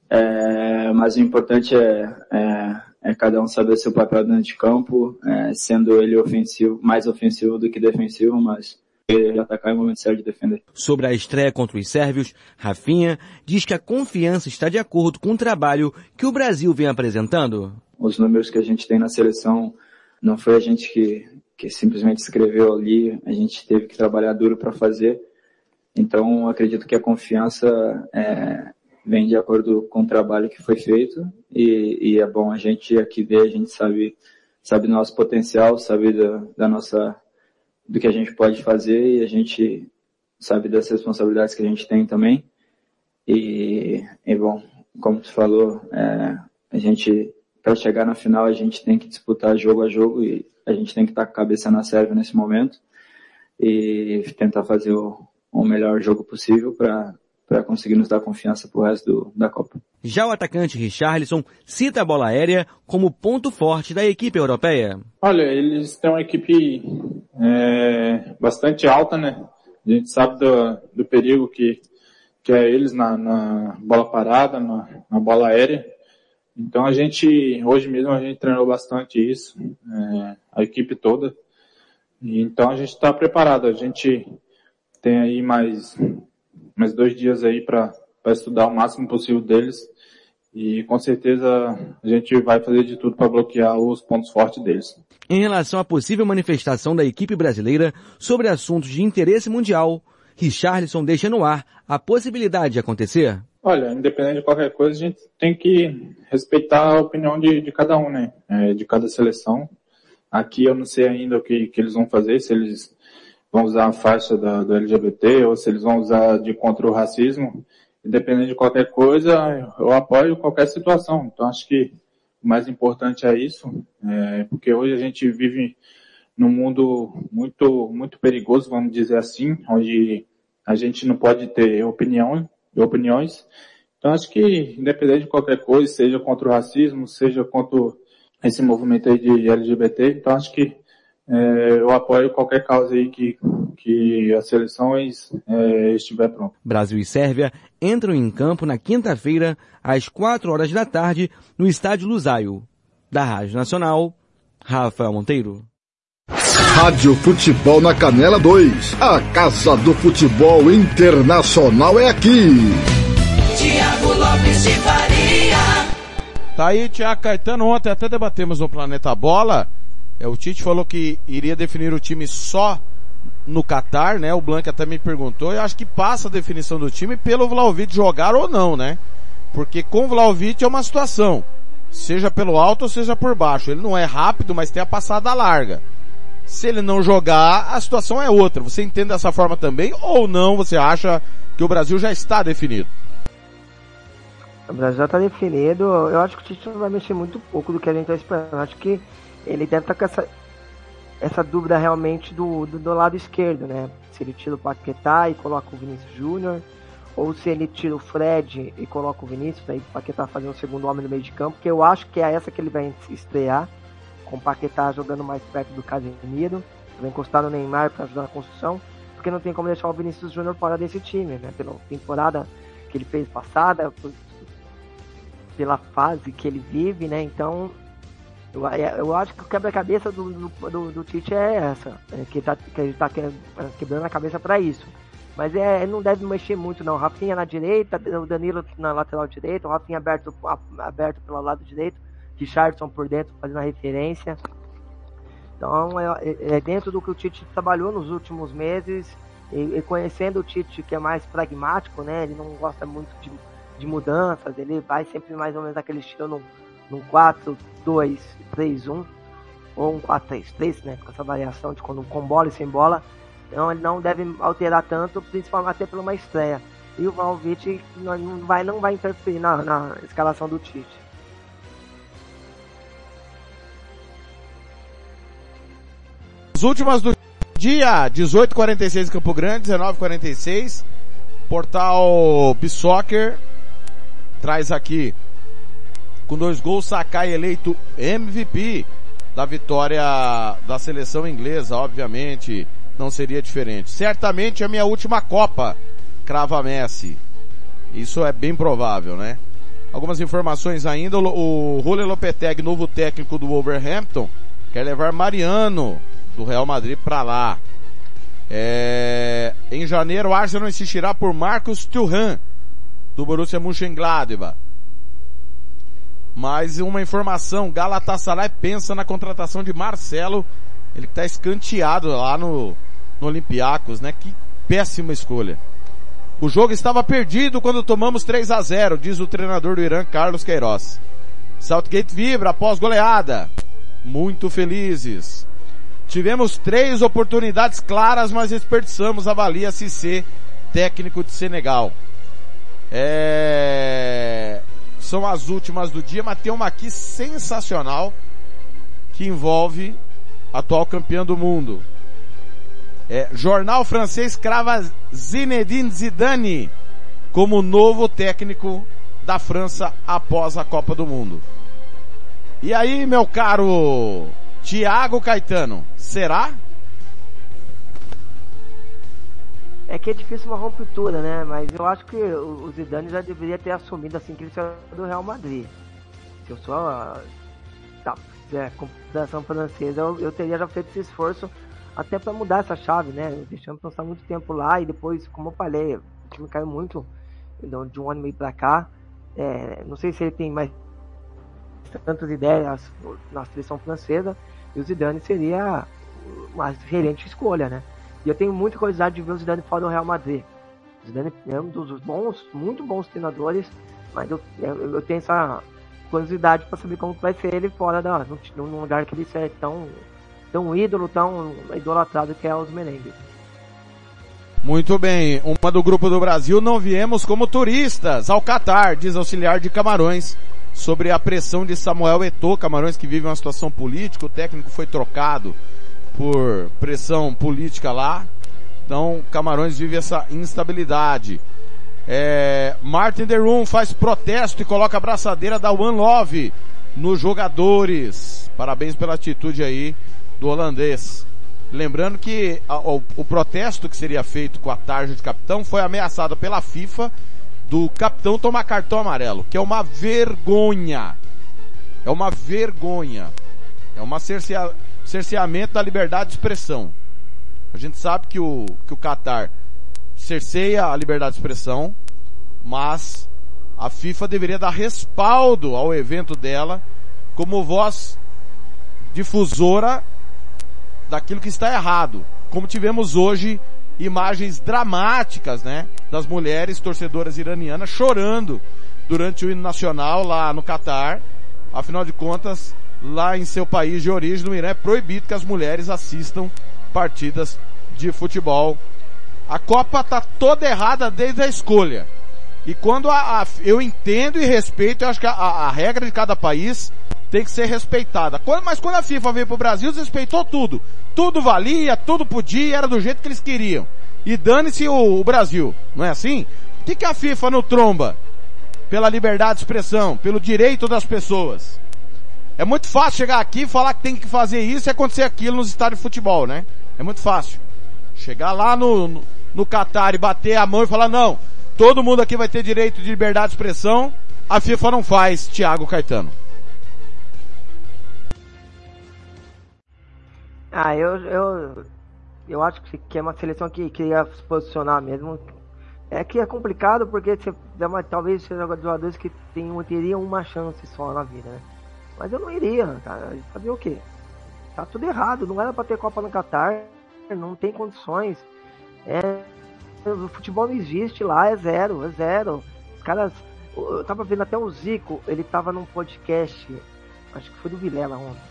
É, mas o importante é, é, é, cada um saber seu papel dentro de campo, é, sendo ele ofensivo, mais ofensivo do que defensivo, mas ele atacar em momento certo de defender. Sobre a estreia contra os sérvios, Rafinha diz que a confiança está de acordo com o trabalho que o Brasil vem apresentando. Os números que a gente tem na seleção não foi a gente que, que simplesmente escreveu ali, a gente teve que trabalhar duro para fazer. Então, acredito que a confiança é, vem de acordo com o trabalho que foi feito e, e, é bom a gente aqui ver, a gente sabe, sabe do nosso potencial, sabe da, da nossa, do que a gente pode fazer e a gente sabe das responsabilidades que a gente tem também. E, e bom, como tu falou, é, a gente, para chegar na final, a gente tem que disputar jogo a jogo e a gente tem que estar com a cabeça na serva nesse momento e tentar fazer o, o melhor jogo possível para para conseguir nos dar confiança pro resto do, da Copa. Já o atacante Richarlison cita a bola aérea como ponto forte da equipe europeia. Olha, eles têm uma equipe é, bastante alta, né? A gente sabe do, do perigo que, que é eles na, na bola parada, na, na bola aérea. Então a gente, hoje mesmo a gente treinou bastante isso, é, a equipe toda. Então a gente está preparado, a gente tem aí mais, mais dois dias aí para estudar o máximo possível deles. E com certeza a gente vai fazer de tudo para bloquear os pontos fortes deles. Em relação à possível manifestação da equipe brasileira sobre assuntos de interesse mundial, Richarlison deixa no ar a possibilidade de acontecer. Olha, independente de qualquer coisa, a gente tem que respeitar a opinião de, de cada um, né? É, de cada seleção. Aqui eu não sei ainda o que, que eles vão fazer, se eles vão usar a faixa da, do LGBT ou se eles vão usar de contra o racismo. Independente de qualquer coisa, eu apoio qualquer situação. Então acho que o mais importante é isso, é, porque hoje a gente vive num mundo muito, muito perigoso, vamos dizer assim, onde a gente não pode ter opinião opiniões. Então acho que, independente de qualquer coisa, seja contra o racismo, seja contra esse movimento aí de LGBT, então acho que é, eu apoio qualquer causa aí que, que as seleções é, estiver pronta. Brasil e Sérvia entram em campo na quinta-feira, às quatro horas da tarde, no Estádio Lusaio. Da Rádio Nacional, Rafael Monteiro. Rádio Futebol na Canela 2. A Casa do Futebol Internacional é aqui. Tiago Lopes de Faria. Tá aí, Tiago Caetano. Ontem até debatemos no Planeta Bola. É, o Tite falou que iria definir o time só no Qatar, né? O Blanca até me perguntou, eu acho que passa a definição do time pelo Vlaovic jogar ou não, né? Porque com o Vlaovic é uma situação, seja pelo alto ou seja por baixo. Ele não é rápido, mas tem a passada larga. Se ele não jogar, a situação é outra. Você entende dessa forma também ou não? Você acha que o Brasil já está definido? O Brasil já está definido. Eu acho que o Tite vai mexer muito pouco do que a gente está esperando. Eu acho que ele deve estar tá com essa, essa dúvida realmente do, do, do, lado esquerdo, né? Se ele tira o Paquetá e coloca o Vinícius Júnior, ou se ele tira o Fred e coloca o Vinícius, aí o Paquetá fazendo o segundo homem no meio de campo, que eu acho que é essa que ele vai estrear, com o Paquetá jogando mais perto do Casemiro, vai encostar no Neymar para ajudar na construção, porque não tem como deixar o Vinícius Júnior fora desse time, né? Pela temporada que ele fez passada, pela fase que ele vive, né? Então, eu, eu acho que o quebra-cabeça do, do, do, Tite é essa, é que, tá, que ele tá quebrando a cabeça para isso. Mas é, não deve mexer muito não. Rafinha na direita, o Danilo na lateral direita, o Rafinha aberto, aberto pelo lado direito, Richardson por dentro fazendo a referência. Então é, é, é dentro do que o Tite trabalhou nos últimos meses e, e, conhecendo o Tite que é mais pragmático, né? Ele não gosta muito de de mudanças, ele vai sempre mais ou menos naquele estilo num, num 4, 2, 3, 1 ou um 4, 3, 3, né? Com essa variação de quando com bola e sem bola. Então ele não deve alterar tanto, principalmente até por uma estreia. E o Valvite não vai, não vai interferir na, na escalação do Tite. As últimas do dia, 18:46 Campo Grande, 19:46. Portal Bissoccer traz aqui com dois gols Sakai eleito MVP da vitória da seleção inglesa, obviamente não seria diferente. Certamente a minha última Copa, crava Messi. Isso é bem provável, né? Algumas informações ainda, o Julio Lopetegui, novo técnico do Wolverhampton, quer levar Mariano do Real Madrid para lá. É... Em janeiro, o Arsenal insistirá por Marcos Thuram, do Borussia Mönchengladbach. Mais uma informação, Galatasaray pensa na contratação de Marcelo, ele está escanteado lá no, no Olympiacos, né? Que péssima escolha. O jogo estava perdido quando tomamos 3 a 0, diz o treinador do Irã, Carlos Queiroz. Southgate vibra após goleada. Muito felizes. Tivemos três oportunidades claras, mas desperdiçamos, avalia CC, técnico de Senegal. É... São as últimas do dia, mas tem uma aqui sensacional que envolve atual campeão do mundo. É, jornal francês crava Zinedine Zidane como novo técnico da França após a Copa do Mundo. E aí, meu caro Tiago Caetano, será? É que é difícil uma ruptura, né? Mas eu acho que o Zidane já deveria ter assumido assim que ele saiu do Real Madrid. Se eu sou a tá, é, computação francesa, eu, eu, teria já feito esse esforço até para mudar essa chave, né? Deixando passar muito tempo lá e depois, como eu falei, o time caiu muito de um ano e meio para cá. É, não sei se ele tem mais tantas ideias na seleção francesa e o Zidane seria uma excelente escolha, né? E eu tenho muita curiosidade de ver o Zidane fora do Real Madrid. O Zidane é um dos bons, muito bons treinadores, mas eu, eu, eu tenho essa curiosidade para saber como vai ser ele fora da, num lugar que ele é tão, tão ídolo, tão idolatrado que é os merengues. Muito bem, uma do grupo do Brasil não viemos como turistas ao Catar, diz auxiliar de Camarões, sobre a pressão de Samuel Eto'o, Camarões que vive uma situação política, o técnico foi trocado por pressão política lá. Então, Camarões vive essa instabilidade. É, Martin Derum faz protesto e coloca a braçadeira da One Love nos jogadores. Parabéns pela atitude aí do holandês. Lembrando que a, o, o, protesto que seria feito com a tarja de capitão foi ameaçado pela FIFA do capitão tomar cartão amarelo, que é uma vergonha. É uma vergonha. É uma cerceia, cerceamento da liberdade de expressão. A gente sabe que o, que o Qatar cerceia a liberdade de expressão, mas a FIFA deveria dar respaldo ao evento dela como voz difusora daquilo que está errado. como tivemos hoje imagens dramáticas, né, das mulheres torcedoras iranianas chorando durante o hino nacional lá no Catar. Afinal de contas, lá em seu país de origem, no Irã, é proibido que as mulheres assistam partidas de futebol. A Copa tá toda errada desde a escolha. E quando a, a eu entendo e respeito, eu acho que a, a, regra de cada país tem que ser respeitada. Quando, mas quando a FIFA veio pro Brasil, respeitou tudo. Tudo valia, tudo podia, era do jeito que eles queriam. E dane-se o, o, Brasil, não é assim? O que, que a FIFA não tromba? Pela liberdade de expressão, pelo direito das pessoas. É muito fácil chegar aqui e falar que tem que fazer isso e acontecer aquilo nos estádios de futebol, né? É muito fácil. Chegar lá no, no, no Qatar e bater a mão e falar, não, todo mundo aqui vai ter direito de liberdade de expressão, a FIFA não faz, Thiago Caetano. Ah, eu, eu, eu acho que é uma seleção que queria se posicionar mesmo. É que é complicado porque você, talvez sejam jogadores que tem, teriam uma chance só na vida, né? Mas eu não iria, cara. Fazer o quê? Tá tudo errado, não era pra ter Copa no Catar, não tem condições. É, o futebol não existe lá, é zero, é zero. Os caras. Eu tava vendo até o Zico, ele tava num podcast, acho que foi do Vilela ontem.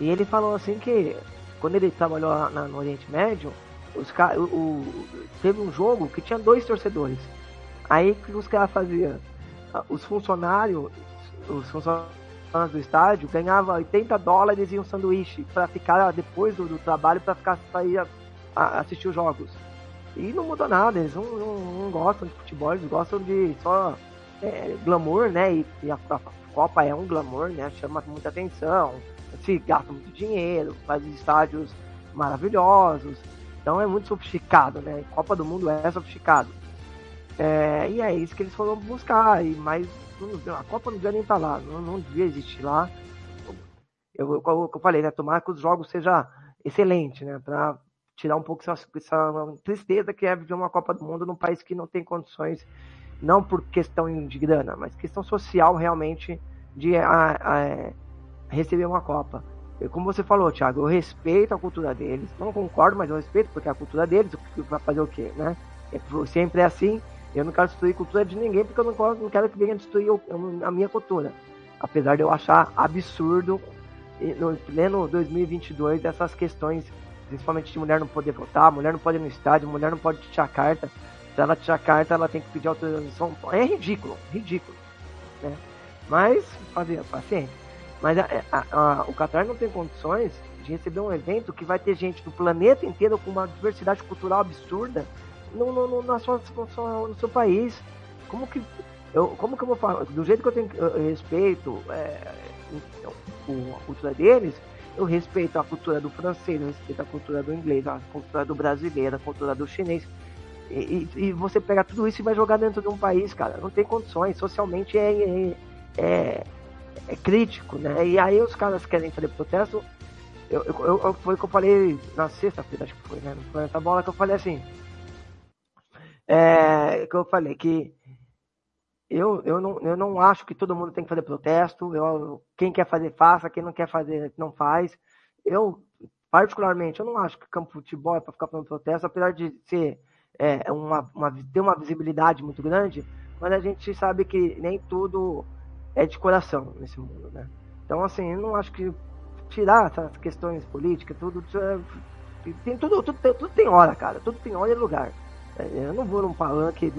E ele falou assim que quando ele trabalhou na, no Oriente Médio, os o, o, teve um jogo que tinha dois torcedores. Aí o que os caras faziam? Os funcionários, os funcionários do estádio ganhavam 80 dólares e um sanduíche para ficar depois do, do trabalho para ficar para ir a, a assistir os jogos. E não mudou nada, eles não, não, não, gostam de futebol, eles gostam de só é, glamour, né? E, e a, a, Copa é um glamour, né? Chama muita atenção, se gasta muito dinheiro, faz estádios maravilhosos. Então é muito sofisticado, né? Copa do Mundo é sofisticado. É, e é isso que eles foram buscar. E, mas a Copa não devia nem estar tá lá, não, não devia existir lá. Eu, eu, eu falei, né? Tomar que os jogos seja excelente, né? Para tirar um pouco essa, essa tristeza que é viver uma Copa do Mundo num país que não tem condições, não por questão de grana, mas questão social realmente de a, a, receber uma Copa. Como você falou, Thiago, eu respeito a cultura deles, não concordo, mas eu respeito porque é a cultura deles, vai fazer o quê, né? É, sempre é assim, eu não quero destruir a cultura de ninguém porque eu não, não quero que venha destruir a minha cultura. Apesar de eu achar absurdo, no pleno 2022, essas questões principalmente de mulher não poder votar, mulher não pode ir no estádio, mulher não pode tirar carta. Se ela tirar carta, ela tem que pedir autorização. É ridículo, ridículo. Né? Mas, fazer paciência. Mas a, a, a, o Qatar não tem condições de receber um evento que vai ter gente do planeta inteiro com uma diversidade cultural absurda no, no, no, na sua, no, no seu país. Como que eu, como que eu vou falar? Do jeito que eu tenho eu respeito é, a cultura deles, eu respeito a cultura do francês, eu respeito a cultura do inglês, a cultura do brasileiro, a cultura do chinês. E, e, e você pega tudo isso e vai jogar dentro de um país, cara. Não tem condições. Socialmente é, é, é, é crítico, né? E aí os caras querem fazer protesto. Eu, eu, eu, foi que eu falei na sexta-feira, acho que foi, né? Foi essa bola que eu falei assim. É, que eu falei que eu, eu, não, eu não acho que todo mundo tem que fazer protesto. Eu, quem quer fazer, faça. Quem não quer fazer, não faz. Eu, particularmente, eu não acho que campo de futebol é para ficar fazendo protesto, apesar de ser é, uma, uma, ter uma visibilidade muito grande, mas a gente sabe que nem tudo é de coração nesse mundo, né? Então, assim, eu não acho que tirar essas questões políticas, tudo, é, tem tudo, tudo, tudo, tem hora, cara, tudo tem hora e lugar. É, eu não vou num palanque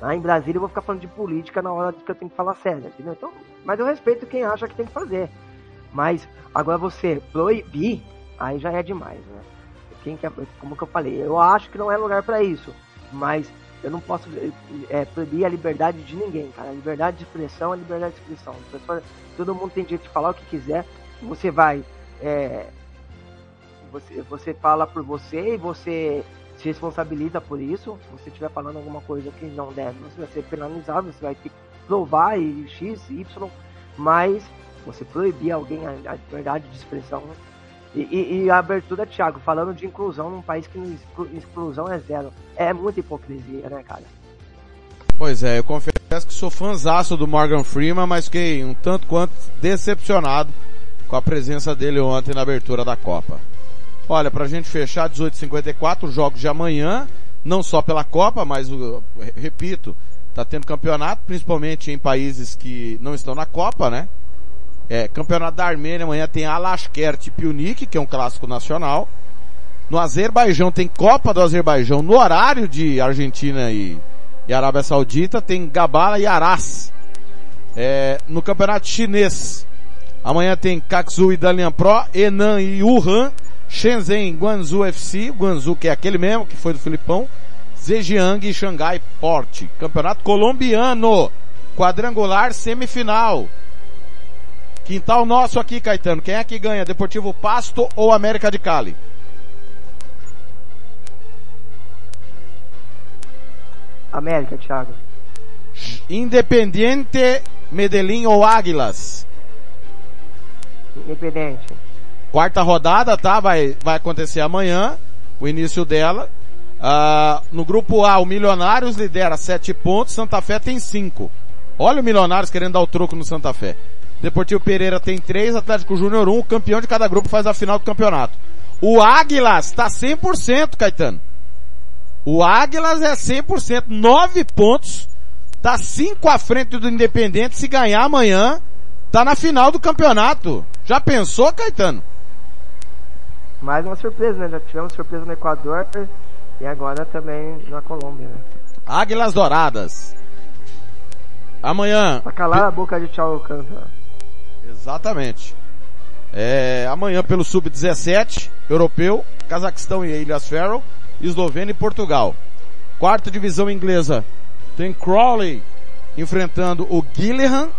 Lá em Brasília eu vou ficar falando de política na hora que eu tenho que falar sério, entendeu? Então, mas eu respeito quem acha que tem que fazer. Mas agora você proibir, aí já é demais, né? Quem quer, como que eu falei, eu acho que não é lugar para isso, mas eu não posso é, proibir a liberdade de ninguém, cara. A liberdade de expressão é liberdade de expressão. Todo mundo tem direito de falar o que quiser. Você vai. É, você, você fala por você e você se responsabiliza por isso. Se você estiver falando alguma coisa que não deve, você vai ser penalizado, você vai ter que provar e X, Y, mas você proibir alguém a, a liberdade de expressão. E, e, a abertura, Thiago, falando de inclusão num país que inclusão é zero. É muita hipocrisia, né, cara? Pois é, eu confesso que sou fãzaço do Morgan Freeman, mas fiquei um tanto quanto decepcionado com a presença dele ontem na abertura da Copa. Olha, pra gente fechar 18h54, os jogos de amanhã, não só pela Copa, mas, repito, tá tendo campeonato, principalmente em países que não estão na Copa, né? É, campeonato da Armênia, amanhã tem Alashkert Piunik, que é um clássico nacional. No Azerbaijão tem Copa do Azerbaijão, no horário de Argentina e, e Arábia Saudita, tem Gabala e Aras. É, no campeonato chinês, amanhã tem Kaksu e Dalian Pro, Enan e Wuhan, Shenzhen, Guangzhou FC, Guangzhou que é aquele mesmo, que foi do Filipão, Zhejiang e Xangai Port. Campeonato colombiano, quadrangular semifinal. Quintal nosso aqui, Caetano. Quem é que ganha? Deportivo Pasto ou América de Cali? América, Thiago. Independiente, Medellín ou Águilas? Independente. Quarta rodada, tá? Vai, vai acontecer amanhã, o início dela. Ah, no grupo A, o Milionários lidera sete pontos, Santa Fé tem cinco. Olha o Milionários querendo dar o troco no Santa Fé. Deportivo Pereira tem três, Atlético Júnior um, o campeão de cada grupo faz a final do campeonato. O Águilas tá 100%, Caetano. O Águilas é 100%, nove pontos, tá cinco à frente do Independente, se ganhar amanhã, tá na final do campeonato. Já pensou, Caetano? Mais uma surpresa, né? Já tivemos surpresa no Equador e agora também na Colômbia, né? Águilas Douradas. Amanhã. Pra calar a boca de Tchau Alcântara. Exatamente. É, amanhã pelo Sub-17, europeu, Cazaquistão e Ilhas Faroe, Eslovênia e Portugal. Quarta divisão inglesa, tem Crawley enfrentando o Gillingham.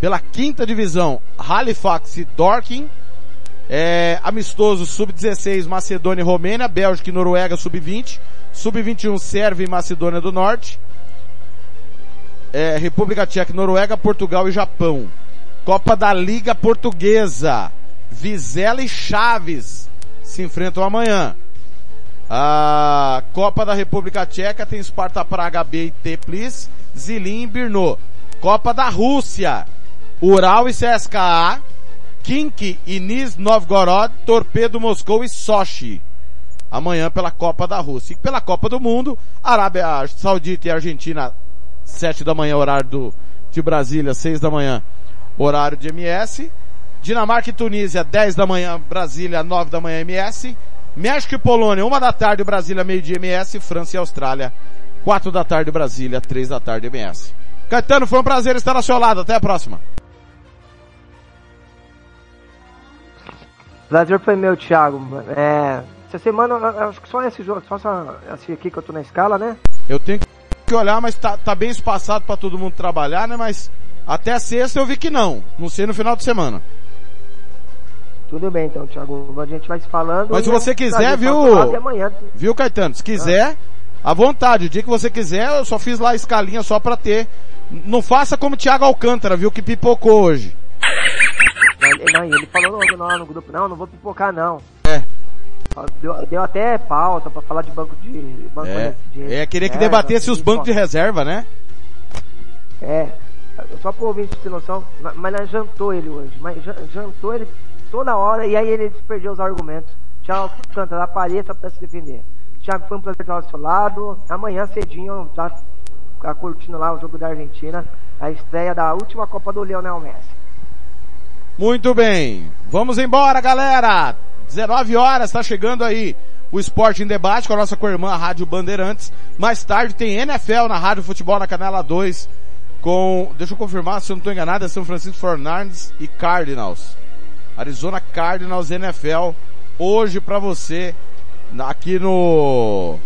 Pela quinta divisão, Halifax e Dorking. É, amistoso Sub-16, Macedônia e Romênia, Bélgica e Noruega Sub-20, Sub-21 Sérvia e Macedônia do Norte, é, República Tcheca, Noruega, Portugal e Japão. Copa da Liga Portuguesa, Vizela e Chaves se enfrentam amanhã. A Copa da República Tcheca tem Sparta Praga B e Teplis, Zilin e Brno. Copa da Rússia, Ural e CSKA, Kink e Niz Novgorod, Torpedo Moscou e Sochi. Amanhã pela Copa da Rússia. E pela Copa do Mundo, Arábia Saudita e Argentina, sete da manhã, horário do, de Brasília, seis da manhã, horário de MS. Dinamarca e Tunísia, 10 da manhã, Brasília, 9 da manhã, MS. México e Polônia, 1 da tarde, Brasília, meio-dia, MS. França e Austrália, 4 da tarde, Brasília, 3 da tarde, MS. Caetano, foi um prazer estar ao seu lado. Até a próxima. Prazer foi meu, Thiago. É, essa semana, acho que só esse jogo, só essa, esse aqui que eu tô na escala, né? Eu tenho que olhar, mas tá, tá bem espaçado para todo mundo trabalhar, né? Mas até sexta eu vi que não. Não sei no final de semana. Tudo bem então, Thiago. A gente vai se falando. Mas se você quiser, viu? Viu, Caetano? Se quiser, à vontade. O dia que você quiser, eu só fiz lá a escalinha só pra ter. Não faça como o Thiago Alcântara, viu? Que pipocou hoje. Não, ele falou no, no, no grupo, não, não vou pipocar não. É. Deu, deu até pauta pra falar de banco de... Banco É, de, é queria que debatesse os bancos de reserva, né? É, só pro ouvinte ter noção, mas nós jantou ele hoje, mas jan- jantou ele toda hora e aí ele perdeu os argumentos. Tchau, canta, apareça pra se defender. Thiago, foi um prazer estar ao seu lado. Amanhã cedinho, já tá curtindo lá o jogo da Argentina, a estreia da última Copa do Lionel Messi. Muito bem. Vamos embora, galera. 19 horas, tá chegando aí o Esporte em Debate com a nossa co-irmã Rádio Bandeirantes. Mais tarde tem NFL na Rádio Futebol na Canela 2 com, deixa eu confirmar se eu não estou enganado, é São Francisco Fernandes e Cardinals. Arizona Cardinals NFL hoje pra você aqui no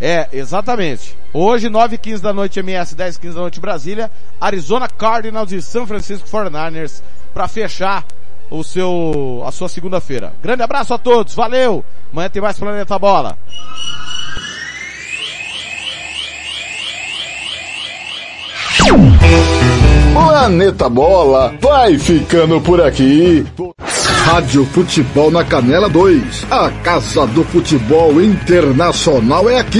é, exatamente. Hoje, 9 h 15 da noite, MS, 10 h 15 da noite, Brasília. Arizona Cardinals e São Francisco 49ers para fechar o seu, a sua segunda-feira. Grande abraço a todos, valeu! Amanhã tem mais Planeta Bola. Planeta Bola vai ficando por aqui. Rádio Futebol na Canela 2. A Casa do Futebol Internacional é aqui.